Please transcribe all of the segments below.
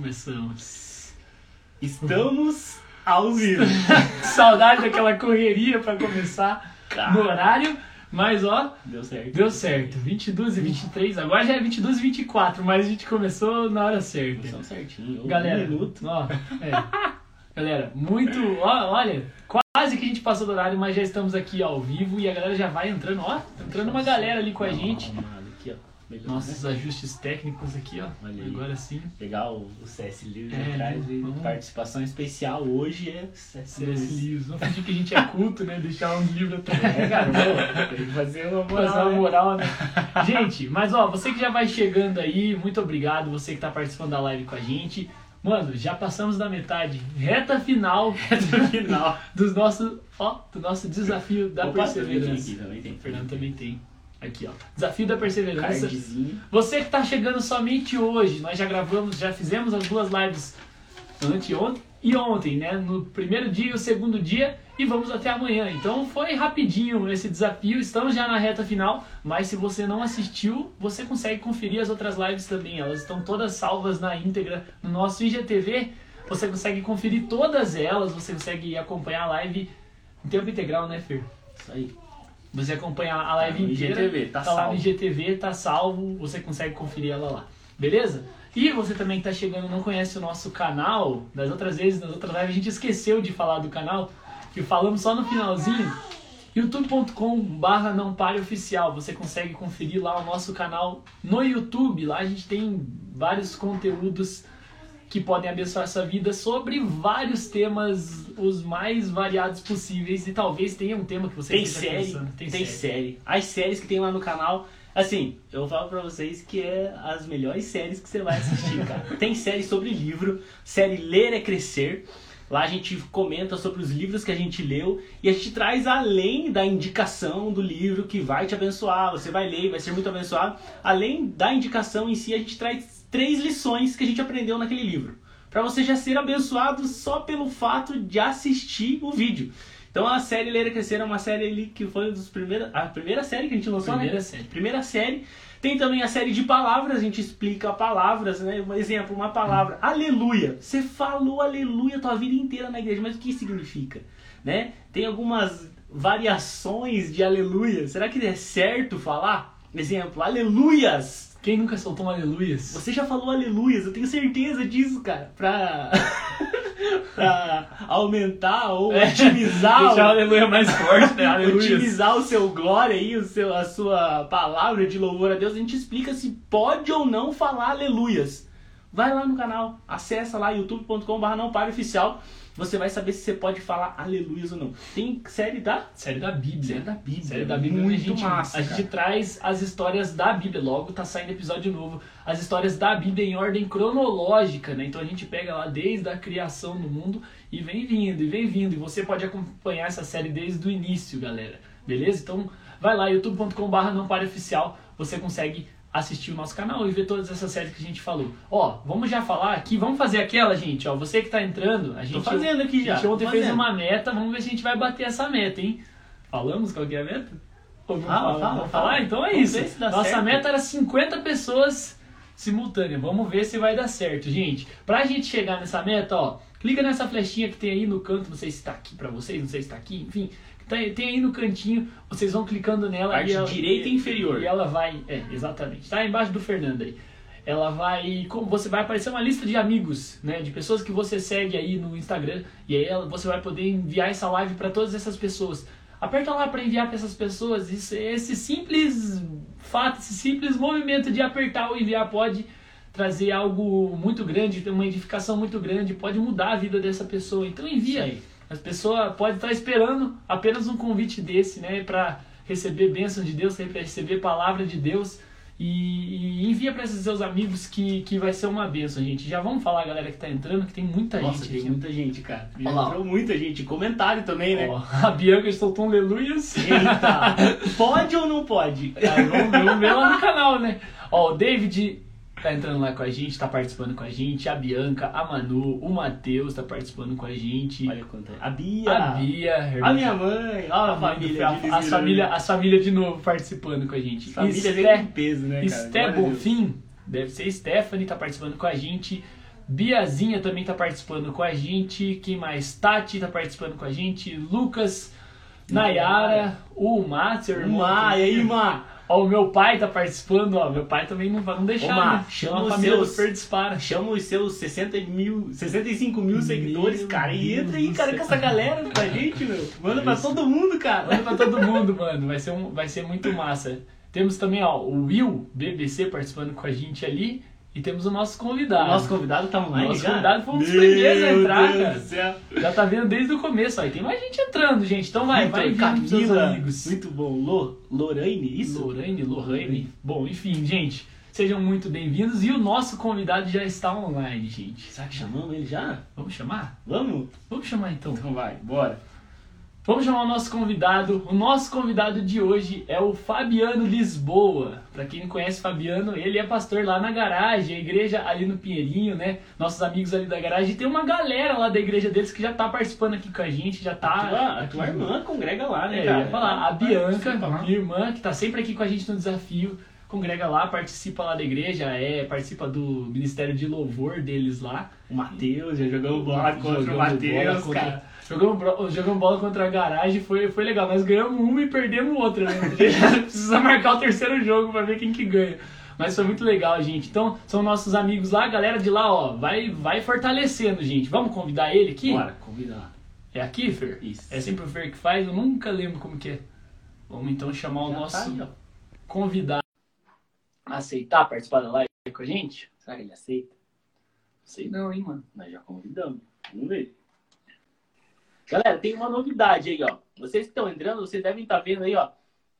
Começamos. Estamos ao vivo. Saudade daquela correria pra começar Cara. no horário. Mas ó, Deu certo. deu certo. 22 e 23. Agora já é 22 e 24, mas a gente começou na hora certa. Certinho. Galera, Um minuto. ó, é. Galera, muito. Ó, olha, quase que a gente passou do horário, mas já estamos aqui ao vivo e a galera já vai entrando, ó. tá Entrando uma galera ali com a gente. Melhor, Nossos né? ajustes técnicos aqui, ó. Olha aí. Agora sim. Pegar o, o CS Livre É, atrás vamos. participação especial hoje é CS livros. Vamos fingir que a gente é culto, né? Deixar um livro atrás. É, cara, pô, tem que fazer uma Fazer moral. uma né? moral, né? Gente, mas ó, você que já vai chegando aí, muito obrigado. Você que tá participando da live com a gente. Mano, já passamos da metade. Reta final No final. dos nosso, ó, do nosso desafio da Opa, perseverança. também tem. O Fernando também tem. Aqui, ó. Desafio da perseverança. Cardzinho. Você que tá chegando somente hoje, nós já gravamos, já fizemos as duas lives anteontem e ontem, né? No primeiro dia e o segundo dia e vamos até amanhã. Então foi rapidinho esse desafio, estamos já na reta final, mas se você não assistiu, você consegue conferir as outras lives também. Elas estão todas salvas na íntegra no nosso IGTV. Você consegue conferir todas elas, você consegue acompanhar a live em tempo integral, né, Fer? Isso aí. Você acompanha a live Tá inteira. IGTV, tá lá no. IGTV, tá salvo, você consegue conferir ela lá. Beleza? E você também que tá chegando e não conhece o nosso canal, das outras vezes, nas outras lives, a gente esqueceu de falar do canal, que falamos só no finalzinho. youtube.com barra não pare oficial. Você consegue conferir lá o nosso canal no YouTube. Lá a gente tem vários conteúdos que podem abençoar sua vida sobre vários temas, os mais variados possíveis. E talvez tenha um tema que você Tem esteja série, pensando. tem, série. As séries que tem lá no canal, assim, eu falo pra vocês que é as melhores séries que você vai assistir, cara. tem série sobre livro, série Ler é Crescer. Lá a gente comenta sobre os livros que a gente leu e a gente traz além da indicação do livro que vai te abençoar, você vai ler e vai ser muito abençoado. Além da indicação em si, a gente traz três lições que a gente aprendeu naquele livro. Pra você já ser abençoado só pelo fato de assistir o vídeo. Então a série Ler é Crescer é uma série ali que foi uma das primeiras, a primeira série que a gente lançou, Primeira né? série. Primeira série. Tem também a série de palavras, a gente explica palavras, né? Um exemplo, uma palavra, aleluia. Você falou aleluia a tua vida inteira na igreja, mas o que significa? Né? Tem algumas variações de aleluia. Será que é certo falar? Exemplo, aleluias. Quem nunca soltou um aleluias? Você já falou aleluias, eu tenho certeza disso, cara. Pra, pra aumentar ou É, otimizar, Deixar o aleluia mais forte, né? Aleluias. otimizar o seu glória aí, o seu, a sua palavra de louvor a Deus. A gente explica se pode ou não falar aleluias. Vai lá no canal, acessa lá youtube.com.br não pare oficial. Você vai saber se você pode falar aleluias ou não. Tem série da Série da Bíblia. Série da Bíblia. Série da Bíblia. Muito a gente, massa, A gente cara. traz as histórias da Bíblia. Logo tá saindo episódio novo. As histórias da Bíblia em ordem cronológica, né? Então a gente pega lá desde a criação do mundo e vem vindo, e vem vindo. E você pode acompanhar essa série desde o início, galera. Beleza? Então vai lá, youtube.com.br não pare oficial. Você consegue assistir o nosso canal e ver todas essas séries que a gente falou. Ó, vamos já falar aqui, vamos fazer aquela, gente, ó. Você que tá entrando, a gente Tô fazendo aqui já. a gente ontem tô fez fazendo. uma meta, vamos ver se a gente vai bater essa meta, hein? Falamos qual que é a meta? Ou não Fala, fala? fala, Vamos fala. falar? Então é Vamos isso. Nossa certo. meta era 50 pessoas simultâneas. Vamos ver se vai dar certo, gente. Pra gente chegar nessa meta, ó, clica nessa flechinha que tem aí no canto, não sei se tá aqui pra vocês, não sei se tá aqui, enfim. Tem, tem aí no cantinho, vocês vão clicando nela Parte e ela, direita e inferior. E ela vai, é, exatamente. Tá embaixo do Fernando aí. Ela vai, como você vai aparecer uma lista de amigos, né, de pessoas que você segue aí no Instagram, e aí ela- você vai poder enviar essa live para todas essas pessoas. Aperta lá para enviar para essas pessoas. Isso, esse simples fato, esse simples movimento de apertar ou enviar pode trazer algo muito grande, uma edificação muito grande, pode mudar a vida dessa pessoa. Então envia aí. As pessoas podem estar esperando apenas um convite desse, né, para receber bênção de Deus, para receber palavra de Deus e, e envia para esses seus amigos que, que vai ser uma bênção, gente. Já vamos falar, galera que tá entrando, que tem muita Nossa, gente tem muita gente, cara. Já Olha lá, entrou muita gente. Comentário também, né? Ó, a Bianca soltou um aleluias. Eita! pode ou não pode? Aí, vamos, vamos ver lá no canal, né? Ó, o David tá entrando lá com a gente, tá participando com a gente. A Bianca, a Manu, o Matheus tá participando com a gente. Olha quanto é. A Bia. a Bia, A minha mãe. Ó, a, a família. A, Lisbirão. família, as família de novo participando com a gente. Família Esté- com peso, né, cara? Esté a. Bonfim, deve ser Stephanie, tá participando com a gente. Biazinha também tá participando com a gente. Quem mais? Tati tá participando com a gente. Lucas, Nayara, o Má, seu irmão. Má, e aí, Má? Ó, o meu pai tá participando, ó. Meu pai também não vai não deixar, Ô, né? chama a família seus- do Fer dispara. Chama os seus 60 mil, 65 mil seguidores, Meu cara. E entra aí, cara, com essa galera com a gente, meu. Manda pra todo mundo, cara. Manda pra todo mundo, mano. Vai ser, um, vai ser muito massa. Temos também, ó, o Will, BBC, participando com a gente ali. E temos o nosso O convidado. nosso convidado tá online Nosso já? convidado foi um dos Meu primeiros a entrar, Deus cara. do céu. Já tá vendo desde o começo. E tem mais gente entrando, gente. Então vai, Vitor, vai vindo pros seus Camila, amigos. Muito bom. Lo, Lorraine, isso? Lorraine, Lorraine. Bom, enfim, gente. Sejam muito bem-vindos. E o nosso convidado já está online, gente. Será que chamamos ele já? Vamos chamar? Vamos? Vamos chamar então. Então vai, bora. Vamos chamar o nosso convidado. O nosso convidado de hoje é o Fabiano Lisboa. Pra quem não conhece Fabiano, ele é pastor lá na garagem, a igreja ali no Pinheirinho, né? Nossos amigos ali da garagem. E tem uma galera lá da igreja deles que já tá participando aqui com a gente, já tá. A tua, a tua irmã congrega lá, né, É, cara? falar, a Bianca, minha irmã, que tá sempre aqui com a gente no desafio, congrega lá, participa lá da igreja, é, participa do ministério de louvor deles lá. O Matheus, já jogamos bola contra o Matheus, cara. Jogamos, jogamos bola contra a garagem, foi, foi legal. Nós ganhamos uma e perdemos outra, né? Precisa marcar o terceiro jogo pra ver quem que ganha. Mas foi muito legal, gente. Então, são nossos amigos lá, a galera de lá, ó, vai, vai fortalecendo, gente. Vamos convidar ele aqui? Bora, convidar. É aqui, Fer? Isso. É sempre o Fer que faz? Eu nunca lembro como que é. Vamos então chamar o Já nosso tá aí, ó. convidado aceitar participar da live com a gente? Será que ele aceita? Sei não, hein, mano. Nós já convidamos. Vamos ver. Galera, tem uma novidade aí, ó. Vocês que estão entrando, vocês devem estar vendo aí, ó,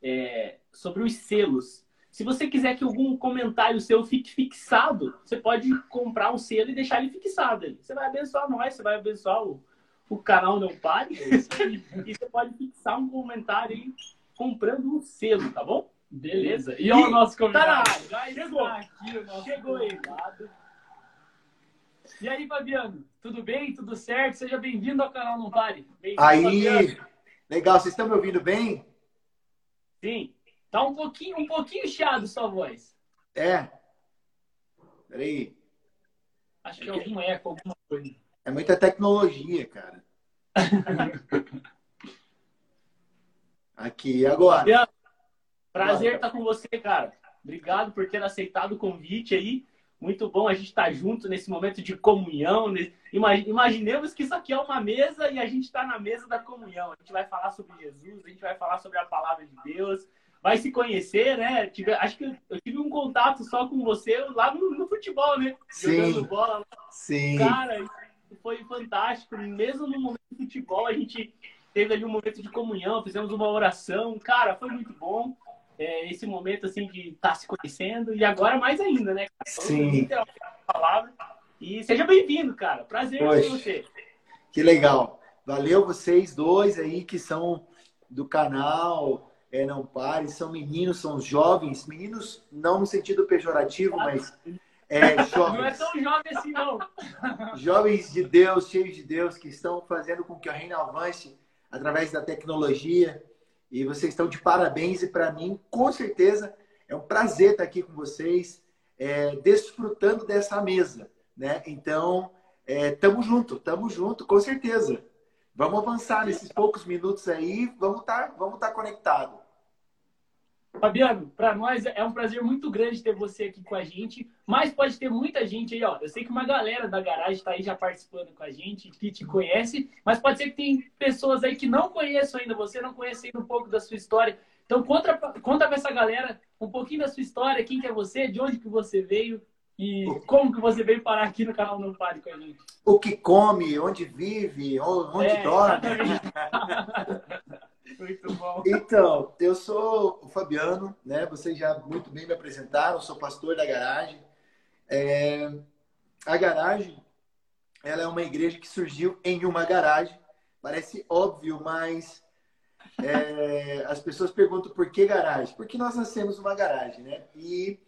é, sobre os selos. Se você quiser que algum comentário seu fique fixado, você pode comprar um selo e deixar ele fixado. Você vai abençoar nós, você vai abençoar o, o canal Não Pare. e você pode fixar um comentário aí comprando um selo, tá bom? Beleza. E olha o nosso convidado. Caralho, Já chegou. aqui o nosso Chegou ele. E aí, Fabiano? Tudo bem? Tudo certo? Seja bem-vindo ao canal Não. Bem-vindo, Aí, legal, vocês estão me ouvindo bem? Sim. Tá um pouquinho, um pouquinho chiado sua voz. É. Peraí, Acho que é algum eco, alguma coisa. é muita tecnologia, cara. Aqui, agora. Prazer estar com você, cara. Obrigado por ter aceitado o convite aí. Muito bom a gente estar junto nesse momento de comunhão. né? Ima- Imaginemos que isso aqui é uma mesa e a gente está na mesa da comunhão. A gente vai falar sobre Jesus, a gente vai falar sobre a palavra de Deus, vai se conhecer, né? Tive- acho que eu tive um contato só com você lá no, no futebol, né? Sim. Jogando bola. Sim. Cara, foi fantástico. Mesmo no momento de futebol, a gente teve ali um momento de comunhão, fizemos uma oração. Cara, foi muito bom. É, esse momento, assim, de estar se conhecendo. E agora mais ainda, né? Sim. a palavra. E seja bem-vindo, cara. Prazer Poxa. ter você. Que legal. Valeu vocês dois aí que são do canal é, Não Pare, são meninos, são jovens, meninos não no sentido pejorativo, mas é, Não é jovens. tão jovem assim, não. jovens de Deus, cheios de Deus, que estão fazendo com que o reino avance através da tecnologia. E vocês estão de parabéns. E para mim, com certeza, é um prazer estar aqui com vocês, é, desfrutando dessa mesa. Né? Então, é, tamo junto, tamo junto, com certeza. Vamos avançar nesses poucos minutos aí, vamos estar vamos tá conectados. Fabiano, para nós é um prazer muito grande ter você aqui com a gente, mas pode ter muita gente aí, ó. Eu sei que uma galera da garagem está aí já participando com a gente, que te conhece, mas pode ser que tem pessoas aí que não conheçam ainda você, não conhecem ainda um pouco da sua história. Então conta, conta pra essa galera um pouquinho da sua história, quem que é você, de onde que você veio e como que você veio parar aqui no canal Não Pare com a gente. O que come, onde vive, onde É, dorme. Muito bom. Então, eu sou o Fabiano, né? Vocês já muito bem me apresentaram, sou pastor da garagem. É, A garagem, ela é uma igreja que surgiu em uma garagem. Parece óbvio, mas é, as pessoas perguntam por que garagem? Porque nós nascemos numa garagem, né? E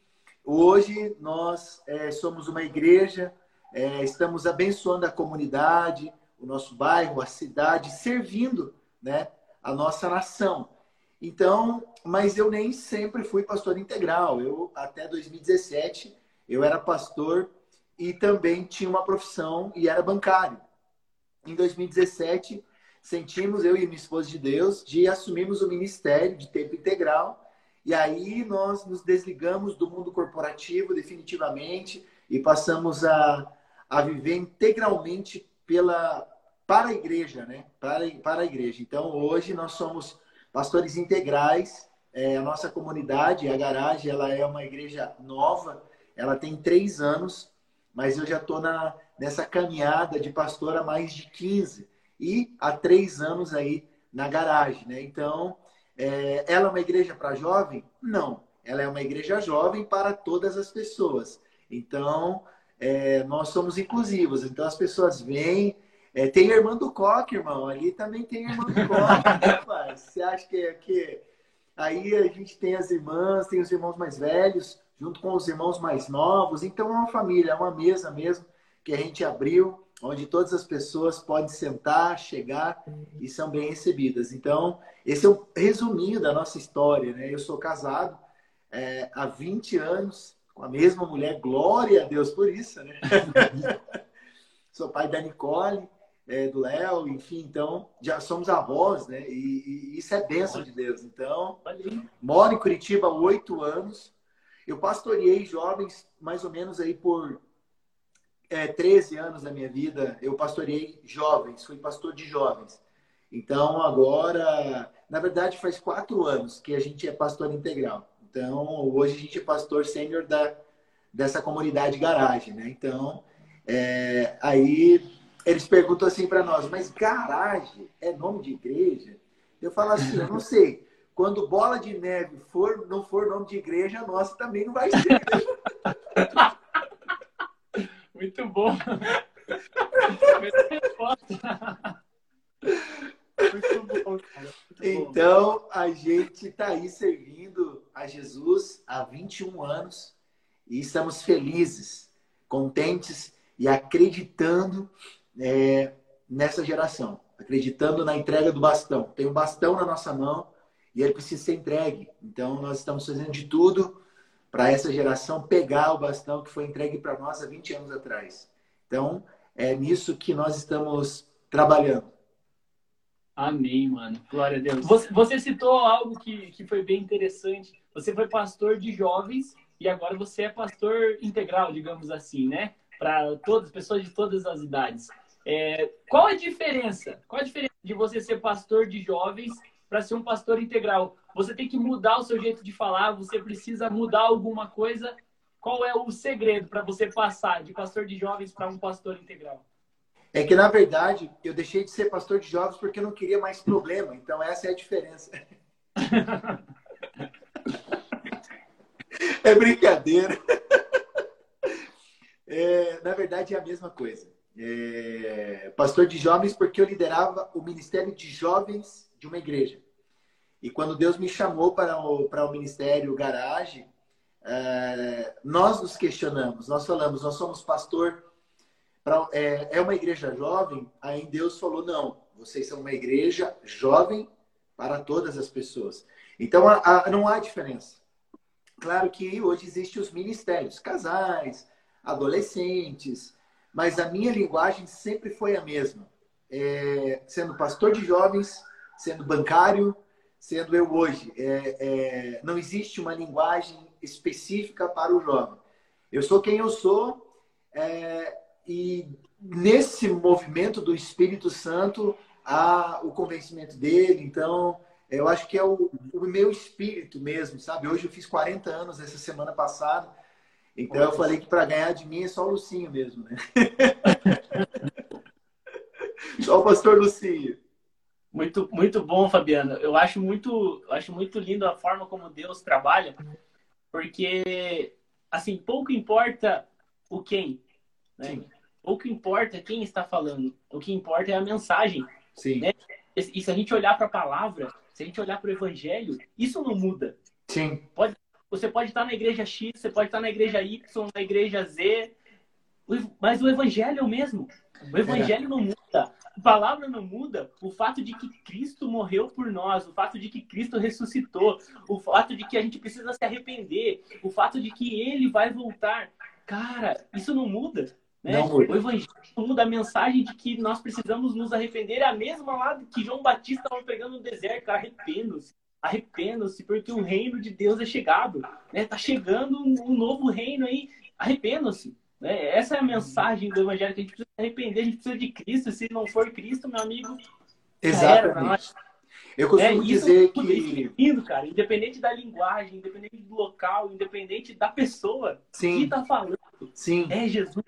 hoje nós é, somos uma igreja, é, estamos abençoando a comunidade, o nosso bairro, a cidade, servindo, né? A nossa nação. Então, mas eu nem sempre fui pastor integral. Eu até 2017 eu era pastor e também tinha uma profissão e era bancário. Em 2017, sentimos, eu e minha esposa de Deus, de assumirmos o ministério de tempo integral. E aí nós nos desligamos do mundo corporativo definitivamente e passamos a, a viver integralmente pela, para a igreja, né? Para, para a igreja. Então, hoje nós somos pastores integrais. É, a nossa comunidade, a garagem, ela é uma igreja nova. Ela tem três anos, mas eu já estou nessa caminhada de pastor há mais de 15 e há três anos aí na garagem, né? Então, é, ela é uma igreja para jovem? Não. Ela é uma igreja jovem para todas as pessoas. Então, é, nós somos inclusivos. Então, as pessoas vêm, é, tem a irmã do Coque, irmão. Ali também tem a irmã do Coque, rapaz. Você acha que, é, que aí a gente tem as irmãs, tem os irmãos mais velhos, junto com os irmãos mais novos. Então é uma família, é uma mesa mesmo que a gente abriu, onde todas as pessoas podem sentar, chegar e são bem recebidas. Então, esse é o resuminho da nossa história, né? Eu sou casado é, há 20 anos com a mesma mulher, glória a Deus por isso, né? sou pai da Nicole é, do Léo, enfim, então já somos avós, né? E, e isso é bênção de Deus. Então, moro em Curitiba há oito anos. Eu pastoreei jovens mais ou menos aí por é, 13 anos da minha vida. Eu pastoreei jovens, fui pastor de jovens. Então, agora, na verdade, faz quatro anos que a gente é pastor integral. Então, hoje a gente é pastor sênior da, dessa comunidade garagem, né? Então, é, aí eles perguntam assim para nós, mas garagem é nome de igreja? Eu falo assim, eu não sei. Quando bola de neve for, não for nome de igreja, a nossa também não vai ser. Muito bom. Muito bom, cara. Muito então, bom. a gente está aí servindo a Jesus há 21 anos e estamos felizes, contentes e acreditando é, nessa geração, acreditando na entrega do bastão. Tem um bastão na nossa mão e ele precisa ser entregue. Então, nós estamos fazendo de tudo para essa geração pegar o bastão que foi entregue para nós há 20 anos atrás. Então, é nisso que nós estamos trabalhando. Amém, mano. Glória a Deus. Você, você citou algo que, que foi bem interessante. Você foi pastor de jovens e agora você é pastor integral, digamos assim, né? Para todas pessoas de todas as idades. É, qual a diferença? Qual a diferença de você ser pastor de jovens para ser um pastor integral? Você tem que mudar o seu jeito de falar, você precisa mudar alguma coisa. Qual é o segredo para você passar de pastor de jovens para um pastor integral? É que, na verdade, eu deixei de ser pastor de jovens porque eu não queria mais problema. Então, essa é a diferença. é brincadeira. É, na verdade, é a mesma coisa é, pastor de jovens porque eu liderava o ministério de jovens de uma igreja. E quando Deus me chamou para o, para o ministério Garage, é, nós nos questionamos, nós falamos, nós somos pastor, para, é, é uma igreja jovem? Aí Deus falou, não, vocês são uma igreja jovem para todas as pessoas. Então a, a, não há diferença. Claro que hoje existem os ministérios, casais, adolescentes, mas a minha linguagem sempre foi a mesma. É, sendo pastor de jovens, sendo bancário, sendo eu hoje. É, é, não existe uma linguagem específica para o jovem. Eu sou quem eu sou é, e nesse movimento do Espírito Santo há o convencimento dele. Então, eu acho que é o, o meu espírito mesmo, sabe? Hoje eu fiz 40 anos essa semana passada então eu falei que para ganhar de mim é só o Lucinho mesmo, né? só o pastor Lucinho. Muito, muito bom, Fabiano. Eu acho muito, eu acho muito lindo a forma como Deus trabalha, porque assim, pouco importa o quem, né? Pouco importa quem está falando. O que importa é a mensagem. Sim. Né? E se a gente olhar para a palavra, se a gente olhar para o evangelho, isso não muda. Sim. Pode você pode estar na igreja X, você pode estar na igreja Y, na igreja Z, mas o evangelho é o mesmo. O evangelho não muda. A palavra não muda. O fato de que Cristo morreu por nós, o fato de que Cristo ressuscitou, o fato de que a gente precisa se arrepender, o fato de que ele vai voltar. cara, isso não muda. Né? Não muda. O evangelho muda a mensagem de que nós precisamos nos arrepender. É a mesma lá que João Batista estava pregando no deserto, arrependo-se. Arrependam-se, porque o reino de Deus é chegado. Né? Tá chegando um novo reino aí. Arrependam-se. Né? Essa é a mensagem do Evangelho, que a gente precisa arrepender, a gente precisa de Cristo. Se não for Cristo, meu amigo. Exatamente. Eu costumo é, dizer isso, que. É lindo, cara. Independente da linguagem, independente do local, independente da pessoa Sim. que tá falando, Sim. é Jesus.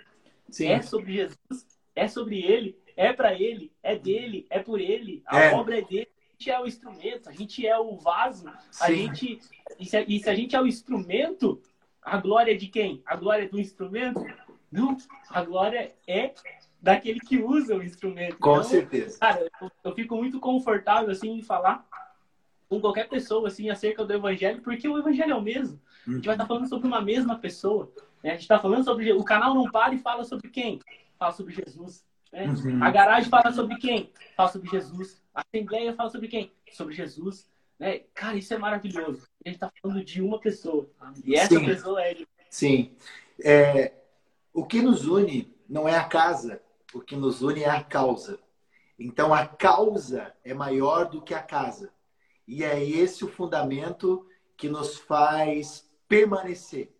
Sim. É sobre Jesus, é sobre ele, é para ele, é dele, é por ele. A É. obra é dele. É o instrumento, a gente é o vaso, a gente. E se, e se a gente é o instrumento, a glória é de quem? A glória é do instrumento? Não, a glória é daquele que usa o instrumento. Com Então, certeza. Cara, eu, eu fico muito confortável assim em falar com qualquer pessoa assim acerca do evangelho, porque o evangelho é o mesmo. A gente vai estar falando sobre uma mesma pessoa. né? A gente está falando sobre o canal não para e fala sobre quem? Fala sobre Jesus. né? Uhum. A garagem fala sobre quem? Fala sobre Jesus. A assembleia fala sobre quem? Sobre Jesus. né? Cara, isso é maravilhoso. A gente está falando de uma pessoa. E essa Sim. pessoa é ele. Sim. É, o que nos une não é a casa, o que nos une é a causa. Então a causa é maior do que a casa. E é esse o fundamento que nos faz permanecer.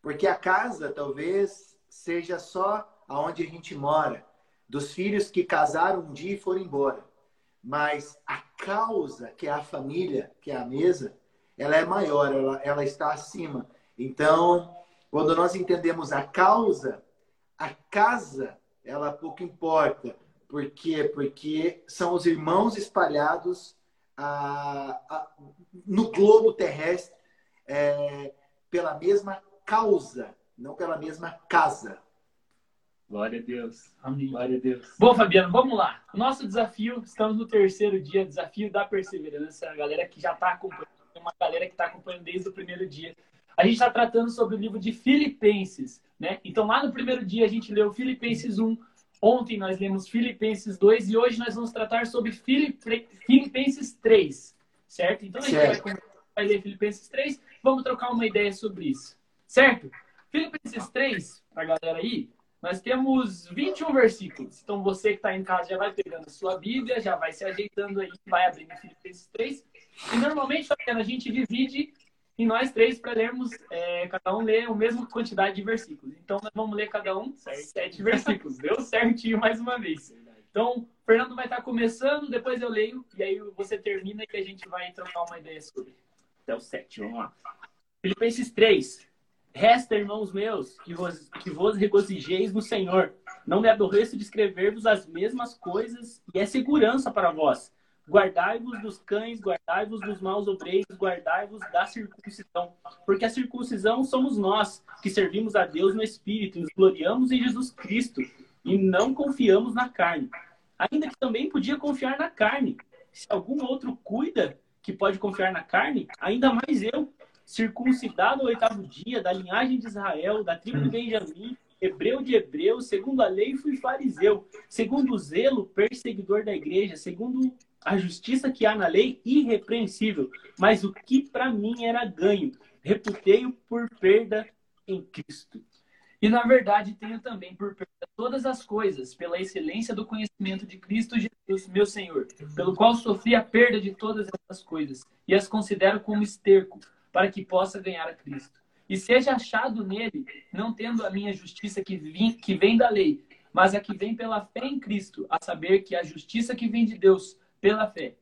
Porque a casa talvez seja só aonde a gente mora, dos filhos que casaram um dia e foram embora. Mas a causa, que é a família, que é a mesa, ela é maior, ela, ela está acima. Então, quando nós entendemos a causa, a casa, ela pouco importa. Por quê? Porque são os irmãos espalhados ah, ah, no globo terrestre é, pela mesma causa, não pela mesma casa. Glória a Deus. Amém. Glória a Deus. Bom, Fabiano, vamos lá. Nosso desafio, estamos no terceiro dia, desafio da perseverança. A galera que já está acompanhando, tem uma galera que está acompanhando desde o primeiro dia. A gente está tratando sobre o livro de Filipenses, né? Então, lá no primeiro dia, a gente leu Filipenses 1. Ontem nós lemos Filipenses 2 e hoje nós vamos tratar sobre Filipe- Filipenses 3, certo? Então, a gente vai, Certo. começar- vai ler Filipenses 3, vamos trocar uma ideia sobre isso, certo? Filipenses 3, para a galera aí, nós temos 21 versículos. Então você que está em casa já vai pegando a sua Bíblia, já vai se ajeitando aí, vai abrindo Filipenses 3. E normalmente, a gente divide em nós três para lermos, é, cada um lê a mesma quantidade de versículos. Então nós vamos ler cada um sete versículos. Deu certinho mais uma vez. Então, o Fernando vai estar começando, depois eu leio, e aí você termina e a gente vai trocar uma ideia sobre. Até o 7, vamos lá. Filipenses 3. Resta, irmãos meus, que vos, que vos regozijeis no Senhor. Não me aborreço de escrever-vos as mesmas coisas, e é segurança para vós. Guardai-vos dos cães, guardai-vos dos maus obreiros, guardai-vos da circuncisão. Porque a circuncisão somos nós, que servimos a Deus no Espírito, nos gloriamos em Jesus Cristo, e não confiamos na carne. Ainda que também podia confiar na carne. Se algum outro cuida que pode confiar na carne, ainda mais eu, circuncidado ao oitavo dia, da linhagem de Israel, da tribo de Benjamim, hebreu de hebreu, segundo a lei fui fariseu, segundo o zelo, perseguidor da igreja, segundo a justiça que há na lei, irrepreensível. Mas o que para mim era ganho, reputei-o por perda em Cristo. E na verdade tenho também por perda todas as coisas, pela excelência do conhecimento de Cristo Jesus, meu Senhor, pelo qual sofri a perda de todas essas coisas, e as considero como esterco, para que possa ganhar a Cristo. E seja achado nele, não tendo a minha justiça que, vim, que vem da lei, mas a que vem pela fé em Cristo, a saber que a justiça que vem de Deus pela fé,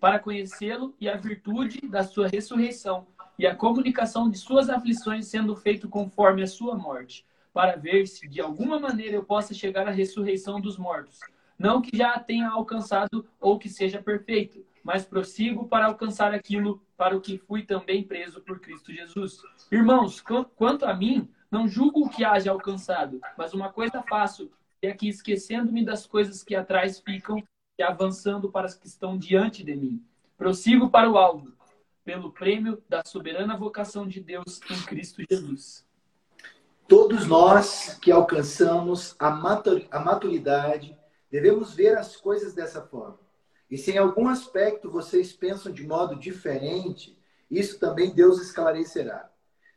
para conhecê-lo e a virtude da sua ressurreição e a comunicação de suas aflições sendo feito conforme a sua morte, para ver se de alguma maneira eu possa chegar à ressurreição dos mortos. Não que já a tenha alcançado ou que seja perfeito, mas prossigo para alcançar aquilo para o que fui também preso por Cristo Jesus. Irmãos, quanto a mim, não julgo o que haja alcançado, mas uma coisa faço, é que esquecendo-me das coisas que atrás ficam e avançando para as que estão diante de mim. Prossigo para o alvo, pelo prêmio da soberana vocação de Deus em Cristo Jesus. Todos nós que alcançamos a maturidade devemos ver as coisas dessa forma. E se em algum aspecto vocês pensam de modo diferente, isso também Deus esclarecerá.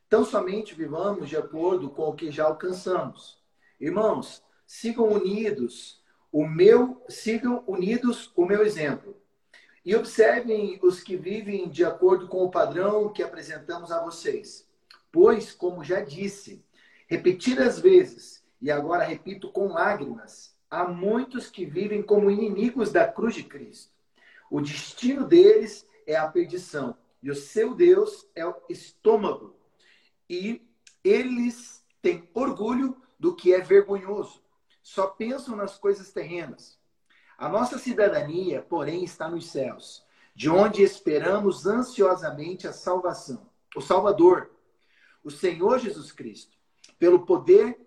tão somente vivamos de acordo com o que já alcançamos. Irmãos, sigam unidos o meu, sigam unidos o meu exemplo. E observem os que vivem de acordo com o padrão que apresentamos a vocês. Pois, como já disse, repetidas vezes, e agora repito com lágrimas, há muitos que vivem como inimigos da cruz de Cristo. O destino deles é a perdição, e o seu Deus é o estômago. E eles têm orgulho do que é vergonhoso. Só pensam nas coisas terrenas. A nossa cidadania, porém, está nos céus, de onde esperamos ansiosamente a salvação, o Salvador, o Senhor Jesus Cristo, pelo poder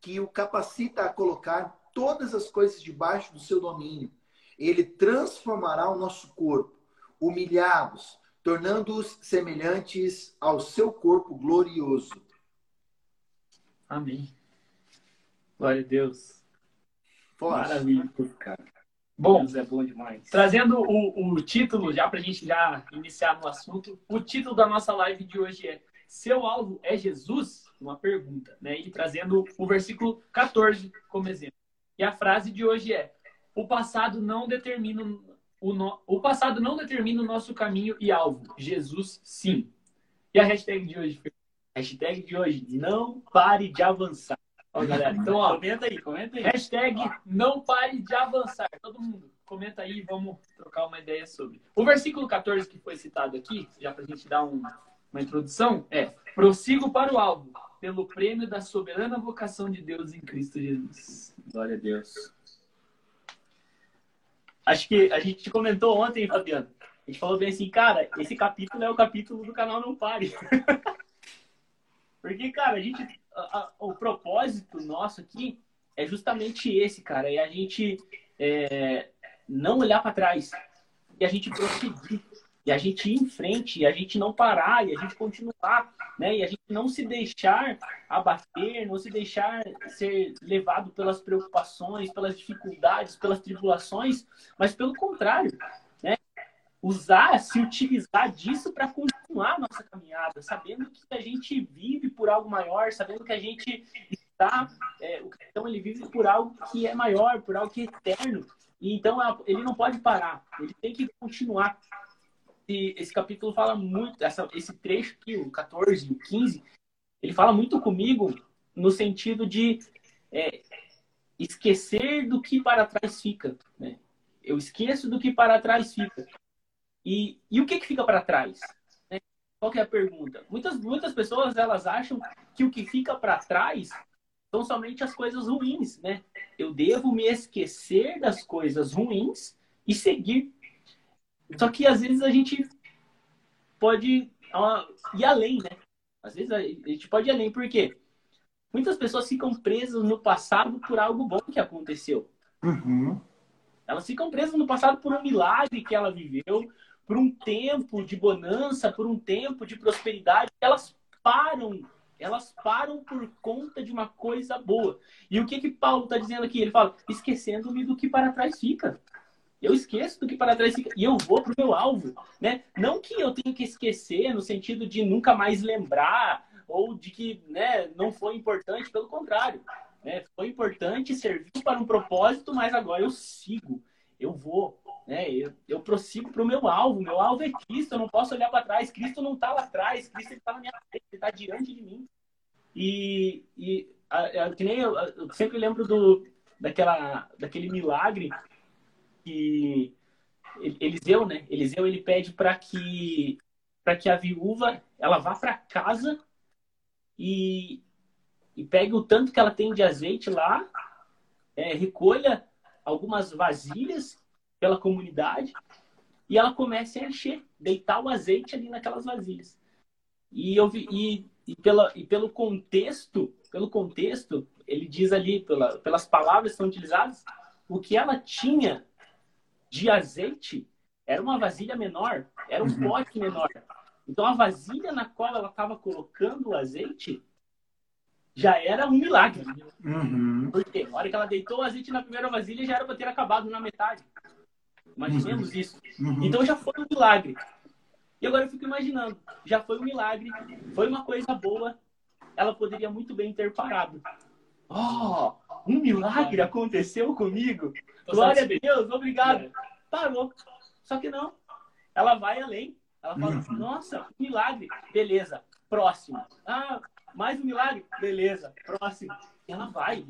que o capacita a colocar todas as coisas debaixo do seu domínio. Ele transformará o nosso corpo, humilhados, tornando-os semelhantes ao seu corpo glorioso. Amém. Glória a Deus. Forte. Maravilha, cara. Bom, Deus é bom demais. trazendo o, o título, já para a gente já iniciar no assunto, o título da nossa live de hoje é Seu alvo é Jesus? Uma pergunta, né? E trazendo o versículo 14 como exemplo. E a frase de hoje é: O passado não determina o, no... o passado não determina o nosso caminho e alvo. Jesus, sim. E a hashtag de hoje? Hashtag de hoje, não pare de avançar. Ó, galera. Então, ó, Comenta aí, comenta aí. Hashtag não pare de avançar. Todo mundo, comenta aí e vamos trocar uma ideia sobre. O versículo 14 que foi citado aqui, já para a gente dar um- uma introdução, é: prossigo para o alvo, pelo prêmio da soberana vocação de Deus em Cristo Jesus. Glória a Deus. Acho que a gente comentou ontem, Fabiano. A gente falou bem assim, cara, esse capítulo é o capítulo do canal Não Pare. Porque, cara, a gente. a- a- o propósito nosso aqui é justamente esse, cara. É a gente é, não olhar para trás. E a gente prosseguir. E a gente ir em frente. E a gente não parar. E a gente continuar. Né? E a gente não se deixar abater, não se deixar ser levado pelas preocupações, pelas dificuldades, pelas tribulações, mas pelo contrário, né? Usar, se utilizar disso para continuar a nossa caminhada, sabendo que a gente vive por algo maior, sabendo que a gente está, é, o cristão ele vive por algo que é maior, por algo que é eterno, e então ele não pode parar, ele tem que continuar. Esse capítulo fala muito, essa, esse trecho aqui, o 14 e o 15, ele fala muito comigo no sentido de é, esquecer do que para trás fica. Né? Eu esqueço do que para trás fica. E, e o que, que fica para trás? Né? Qual é a pergunta? Muitas, muitas pessoas elas acham que o que fica para trás são somente as coisas ruins. Né? Eu devo me esquecer das coisas ruins e seguir. Só que às vezes a gente pode ir além, né? Às vezes a gente pode ir além, por quê? Muitas pessoas ficam presas no passado por algo bom que aconteceu. Uhum. Elas ficam presas no passado por um milagre que ela viveu, por um tempo de bonança, por um tempo de prosperidade. Elas param, elas param por conta de uma coisa boa. E o que que Paulo está dizendo aqui? Ele fala, esquecendo-me do que para trás fica. Eu esqueço do que para trás fica e eu vou pro meu alvo, né? Não que eu tenha que esquecer no sentido de nunca mais lembrar ou de que, né, não foi importante, pelo contrário, né? Foi importante, serviu para um propósito, mas agora eu sigo, eu vou, né? Eu, eu prossigo para o meu alvo. Meu alvo é Cristo. Eu não posso olhar para trás. Cristo não está lá atrás. Cristo está na minha frente. Ele está diante de mim. E, e a, a, que nem eu, eu sempre lembro do daquela daquele milagre que Eliseu, né? Eliseu ele pede para que para que a viúva ela vá para casa e, e pegue o tanto que ela tem de azeite lá, é, recolha algumas vasilhas pela comunidade e ela comece a encher, deitar o azeite ali naquelas vasilhas. E eu vi, e, e, pela, e pelo contexto, pelo contexto, ele diz ali pela, pelas palavras que são utilizadas, o que ela tinha de azeite era uma vasilha menor, era um Uhum. pote menor. Então a vasilha na qual ela estava colocando o azeite já era um milagre. Uhum. Porque a hora que ela deitou o azeite na primeira vasilha já era para ter acabado na metade. Imaginemos isso. Uhum. Então já foi um milagre. E agora eu fico imaginando, já foi um milagre, foi uma coisa boa, ela poderia muito bem ter parado. Oh, um milagre aconteceu comigo. Glória a Deus, obrigado. Parou. Só que não. Ela vai além. Ela fala, uhum. nossa, milagre. Beleza, próximo. Ah, mais um milagre. Beleza, próximo. E ela vai.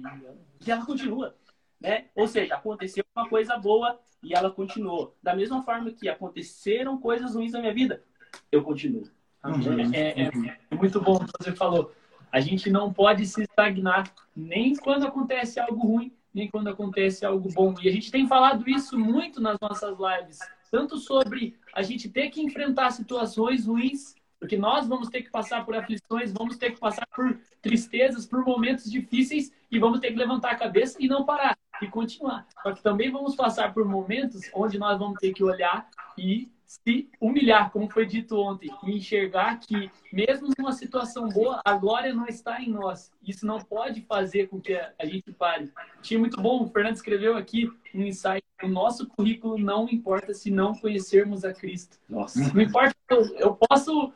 E ela continua. Né? Ou seja, aconteceu uma coisa boa e ela continuou. Da mesma forma que aconteceram coisas ruins na minha vida, eu continuo. Uhum. É, é, é, muito bom o que você falou. A gente não pode se estagnar nem quando acontece algo ruim, nem quando acontece algo bom. E a gente tem falado isso muito nas nossas lives, tanto sobre a gente ter que enfrentar situações ruins, porque nós vamos ter que passar por aflições, vamos ter que passar por tristezas, por momentos difíceis e vamos ter que levantar a cabeça e não parar e continuar. Só que também vamos passar por momentos onde nós vamos ter que olhar e se humilhar, como foi dito ontem, e enxergar que, mesmo numa situação boa, a glória não está em nós. Isso não pode fazer com que a gente pare. Achei muito bom, o Fernando escreveu aqui um insight: o nosso currículo não importa se não conhecermos a Cristo. Nossa. Não importa, eu posso,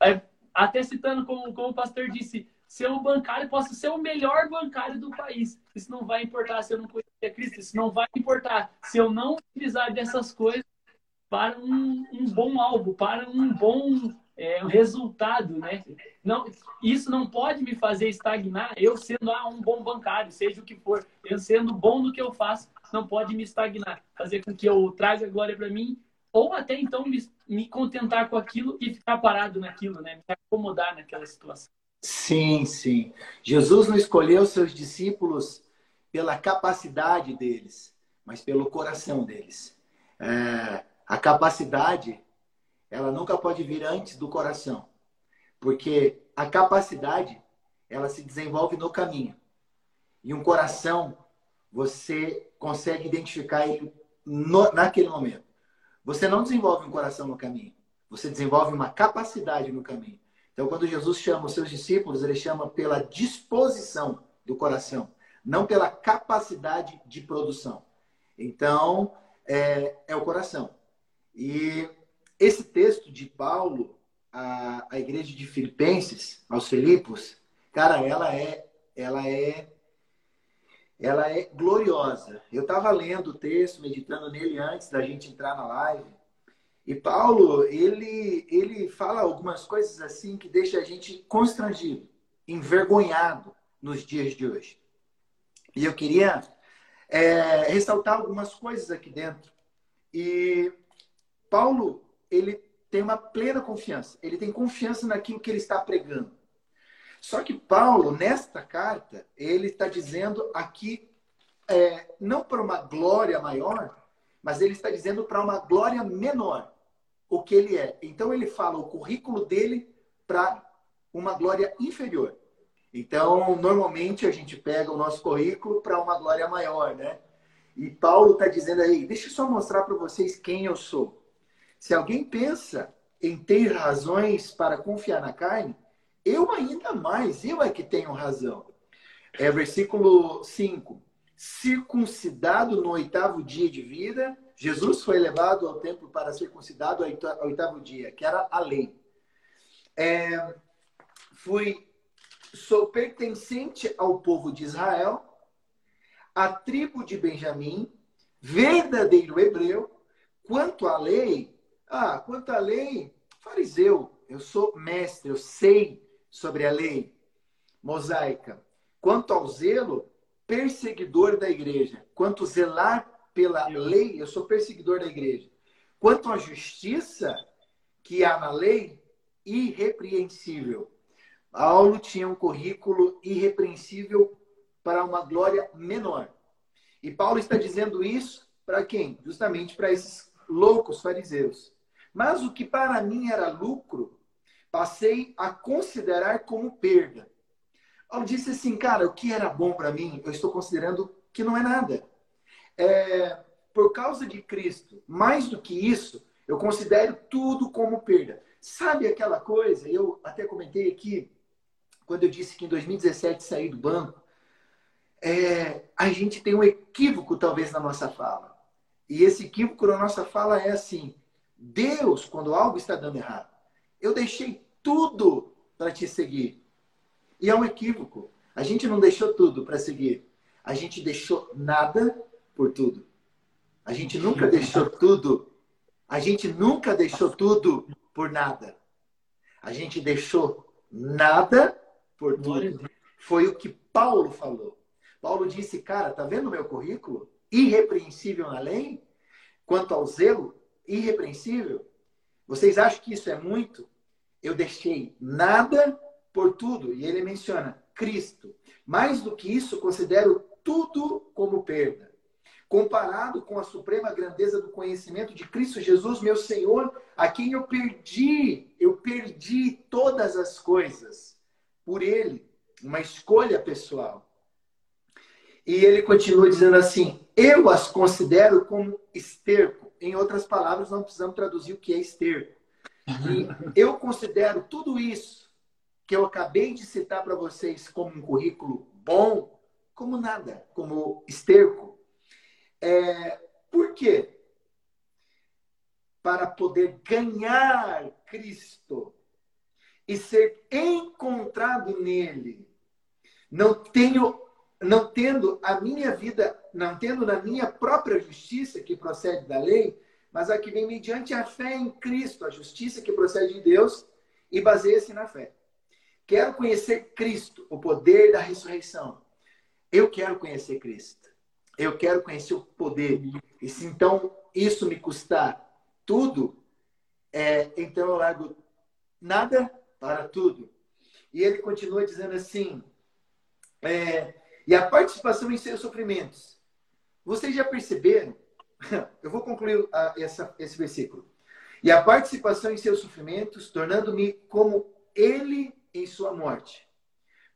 é, até citando como, como o pastor disse, ser um bancário, posso ser o melhor bancário do país. Isso não vai importar se eu não conhecer Cristo, isso não vai importar se eu não utilizar dessas coisas para um, um bom alvo, para um bom é, resultado, né? Não, isso não pode me fazer estagnar. Eu sendo ah, um bom bancário, seja o que for, eu sendo bom no que eu faço, não pode me estagnar, fazer com que eu traga glória para mim, ou até então me, me contentar com aquilo e ficar parado naquilo, né? Me acomodar naquela situação. Sim, sim. Jesus não escolheu seus discípulos pela capacidade deles, mas pelo coração deles. É, a capacidade, ela nunca pode vir antes do coração. Porque a capacidade, ela se desenvolve no caminho. E um coração, você consegue identificar ele no, naquele momento. Você não desenvolve um coração no caminho. Você desenvolve uma capacidade no caminho. Então, quando Jesus chama os seus discípulos, ele chama pela disposição do coração, não pela capacidade de produção. Então, é, é o coração. E esse texto de Paulo, a, igreja de Filipenses, aos Filipos, cara, ela é, ela é, ela é gloriosa. Eu estava lendo o texto, meditando nele antes da gente entrar na live. E Paulo, ele, ele fala algumas coisas assim que deixa a gente constrangido, envergonhado nos dias de hoje. E eu queria é, ressaltar algumas coisas aqui dentro. E Paulo, ele tem uma plena confiança. Ele tem confiança naquilo que ele está pregando. Só que Paulo, nesta carta, ele está dizendo aqui, é, não para uma glória maior, mas ele está dizendo para uma glória menor o que ele é. Então ele fala o currículo dele para uma glória inferior. Então, normalmente a gente pega o nosso currículo para uma glória maior, né? E Paulo está dizendo aí, deixa eu só mostrar para vocês quem eu sou. Se alguém pensa em ter razões para confiar na carne, eu ainda mais, eu é que tenho razão. É versículo 5. Circuncidado no oitavo dia de vida, Jesus foi levado ao templo para circuncidado ao oitavo dia, que era a lei. É, fui, sou pertencente ao povo de Israel, a tribo de Benjamim, verdadeiro hebreu. Quanto à lei, ah, quanto à lei, fariseu, eu sou mestre, eu sei sobre a lei mosaica. Quanto ao zelo, perseguidor da igreja. Quanto zelar pela lei, eu sou perseguidor da igreja. Quanto à justiça que há na lei, irrepreensível. Paulo tinha um currículo irrepreensível para uma glória menor. E Paulo está dizendo isso para quem? Justamente para esses loucos fariseus. Mas o que para mim era lucro, passei a considerar como perda. Eu disse assim, cara, o que era bom para mim, eu estou considerando que não é nada. É, por causa de Cristo, mais do que isso, eu considero tudo como perda. Sabe aquela coisa? Eu até comentei aqui, quando eu disse que em 2017 saí do banco, é, a gente tem um equívoco, talvez, na nossa fala. E esse equívoco na nossa fala é assim: Deus, quando algo está dando errado. Eu deixei tudo para te seguir. E é um equívoco. A gente não deixou tudo para seguir. A gente deixou nada por tudo. A gente nunca deixou tudo. A gente nunca deixou tudo por nada. A gente deixou nada por tudo. Foi o que Paulo falou. Paulo disse, cara, tá vendo o meu currículo? Irrepreensível na lei? Quanto ao zelo, irrepreensível. Vocês acham que isso é muito? Eu deixei nada por tudo. E ele menciona Cristo. Mais do que isso, considero tudo como perda. Comparado com a suprema grandeza do conhecimento de Cristo Jesus, meu Senhor, a quem eu perdi, eu perdi todas as coisas por Ele, uma escolha pessoal. E ele continua dizendo assim: eu as considero como esterco. Em outras palavras, não precisamos traduzir o que é esterco. E eu considero tudo isso que eu acabei de citar para vocês como um currículo bom, como nada, como esterco. É, por quê? Para poder ganhar Cristo e ser encontrado nele. Não tenho não tendo a minha vida, não tendo na minha própria justiça que procede da lei, mas a que vem mediante a fé em Cristo, a justiça que procede de Deus e baseia-se na fé. Quero conhecer Cristo, o poder da ressurreição. Eu quero conhecer Cristo. Eu quero conhecer o poder. E se então isso me custar tudo, é, então eu largo nada para tudo. E ele continua dizendo assim: é, e a participação em seus sofrimentos. Vocês já perceberam? Eu vou concluir a, essa, esse versículo. E a participação em seus sofrimentos, tornando-me como ele em sua morte,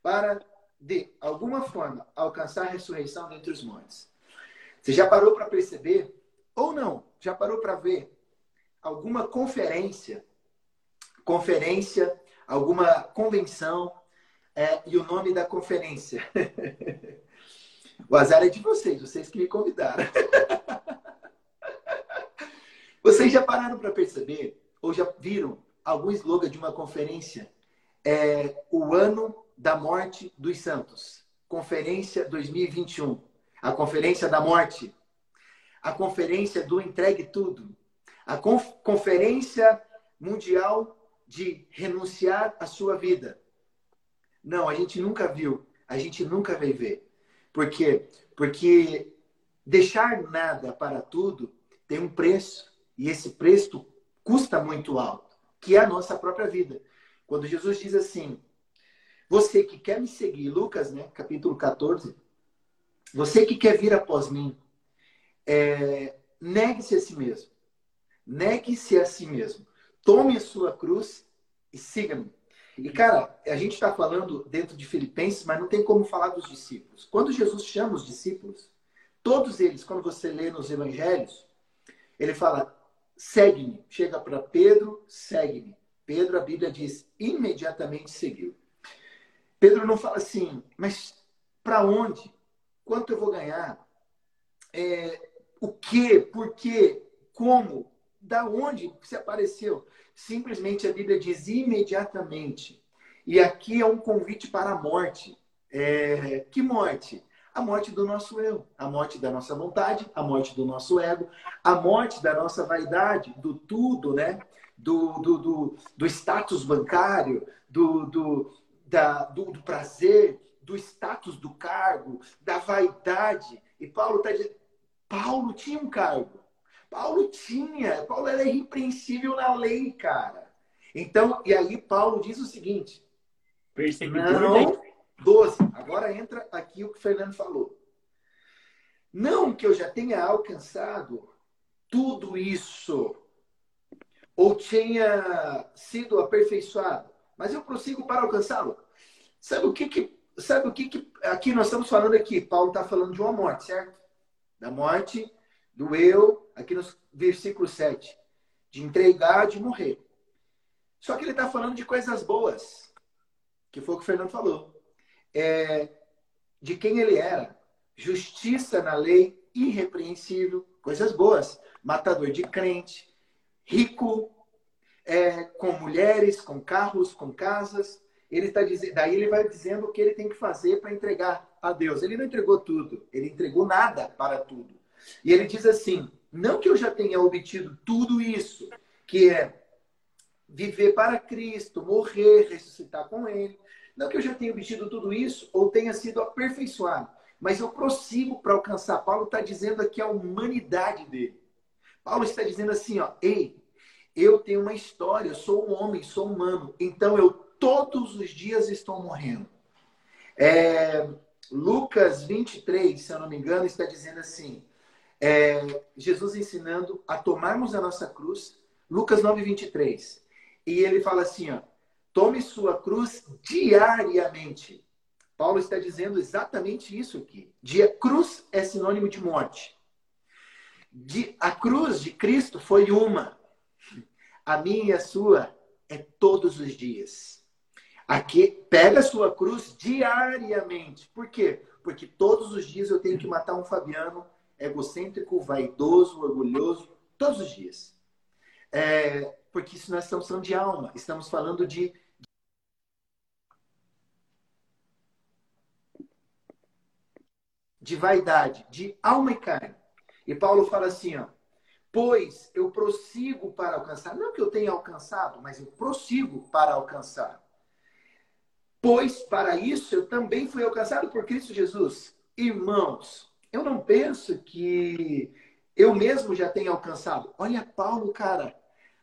para, de alguma forma, alcançar a ressurreição dentre os mortos. Você já parou para perceber, ou não, já parou para ver alguma conferência, conferência, alguma convenção, é, e o nome da conferência. o azar é de vocês, vocês que me convidaram. vocês já pararam para perceber, ou já viram algum slogan de uma conferência? É, o ano da morte dos santos. Conferência 2021. A conferência da morte. A conferência do entregue tudo. A conferência mundial de renunciar à sua vida. Não, a gente nunca viu, a gente nunca vai ver. Por quê? Porque deixar nada para tudo tem um preço, e esse preço custa muito alto, que é a nossa própria vida. Quando Jesus diz assim: Você que quer me seguir, Lucas, né, capítulo 14, você que quer vir após mim, é, negue-se a si mesmo. Negue-se a si mesmo. Tome a sua cruz e siga-me. E, cara, a gente está falando dentro de Filipenses, mas não tem como falar dos discípulos. Quando Jesus chama os discípulos, todos eles, quando você lê nos evangelhos, ele fala: segue-me. Chega para Pedro, segue-me. Pedro, a Bíblia diz, imediatamente seguiu. Pedro não fala assim, mas para onde? Quanto eu vou ganhar? É, o que? Por quê? Como? Da onde você apareceu? Simplesmente a Bíblia diz imediatamente. E aqui é um convite para a morte. É, que morte? A morte do nosso eu, a morte da nossa vontade, a morte do nosso ego, a morte da nossa vaidade, do tudo, né? Do, do, do, do status bancário, do, do, da, do, do prazer, do status do cargo, da vaidade. E Paulo está dizendo: Paulo tinha um cargo. Paulo tinha, Paulo era irrepreensível na lei, cara. Então, e aí Paulo diz o seguinte: Perseguidor não, 12. Agora entra aqui o que o Fernando falou. Não que eu já tenha alcançado tudo isso, ou tenha sido aperfeiçoado, mas eu prossigo para alcançá-lo. Sabe o que que, sabe o que que aqui nós estamos falando aqui? Paulo está falando de uma morte, certo? Da morte do eu, aqui no versículo 7, de entregar, de morrer. Só que ele está falando de coisas boas, que foi o que o Fernando falou. É, de quem ele era, justiça na lei, irrepreensível, coisas boas, matador de crente, rico, é, com mulheres, com carros, com casas. Ele tá dizendo, daí ele vai dizendo o que ele tem que fazer para entregar a Deus. Ele não entregou tudo, ele entregou nada para tudo. E ele diz assim: não que eu já tenha obtido tudo isso, que é viver para Cristo, morrer, ressuscitar com Ele. Não que eu já tenha obtido tudo isso ou tenha sido aperfeiçoado, mas eu prossigo para alcançar. Paulo está dizendo aqui a humanidade dele. Paulo está dizendo assim, ó, ei, eu tenho uma história, eu sou um homem, sou humano, então eu todos os dias estou morrendo. É, Lucas 23, se eu não me engano, está dizendo assim, é, Jesus ensinando a tomarmos a nossa cruz, Lucas 9, 23. E ele fala assim, ó, tome sua cruz diariamente. Paulo está dizendo exatamente isso aqui. Dia, cruz é sinônimo de morte. De, a cruz de Cristo foi uma. A minha e a sua é todos os dias. Aqui, pega a sua cruz diariamente. Por quê? Porque todos os dias eu tenho que matar um Fabiano egocêntrico, vaidoso, orgulhoso, todos os dias. É, porque isso nós estamos falando de alma, estamos falando de. De vaidade, de alma e carne. E Paulo fala assim, ó, pois eu prossigo para alcançar, não que eu tenha alcançado, mas eu prossigo para alcançar. Pois para isso eu também fui alcançado por Cristo Jesus. Irmãos, eu não penso que eu mesmo já tenha alcançado. Olha Paulo, cara.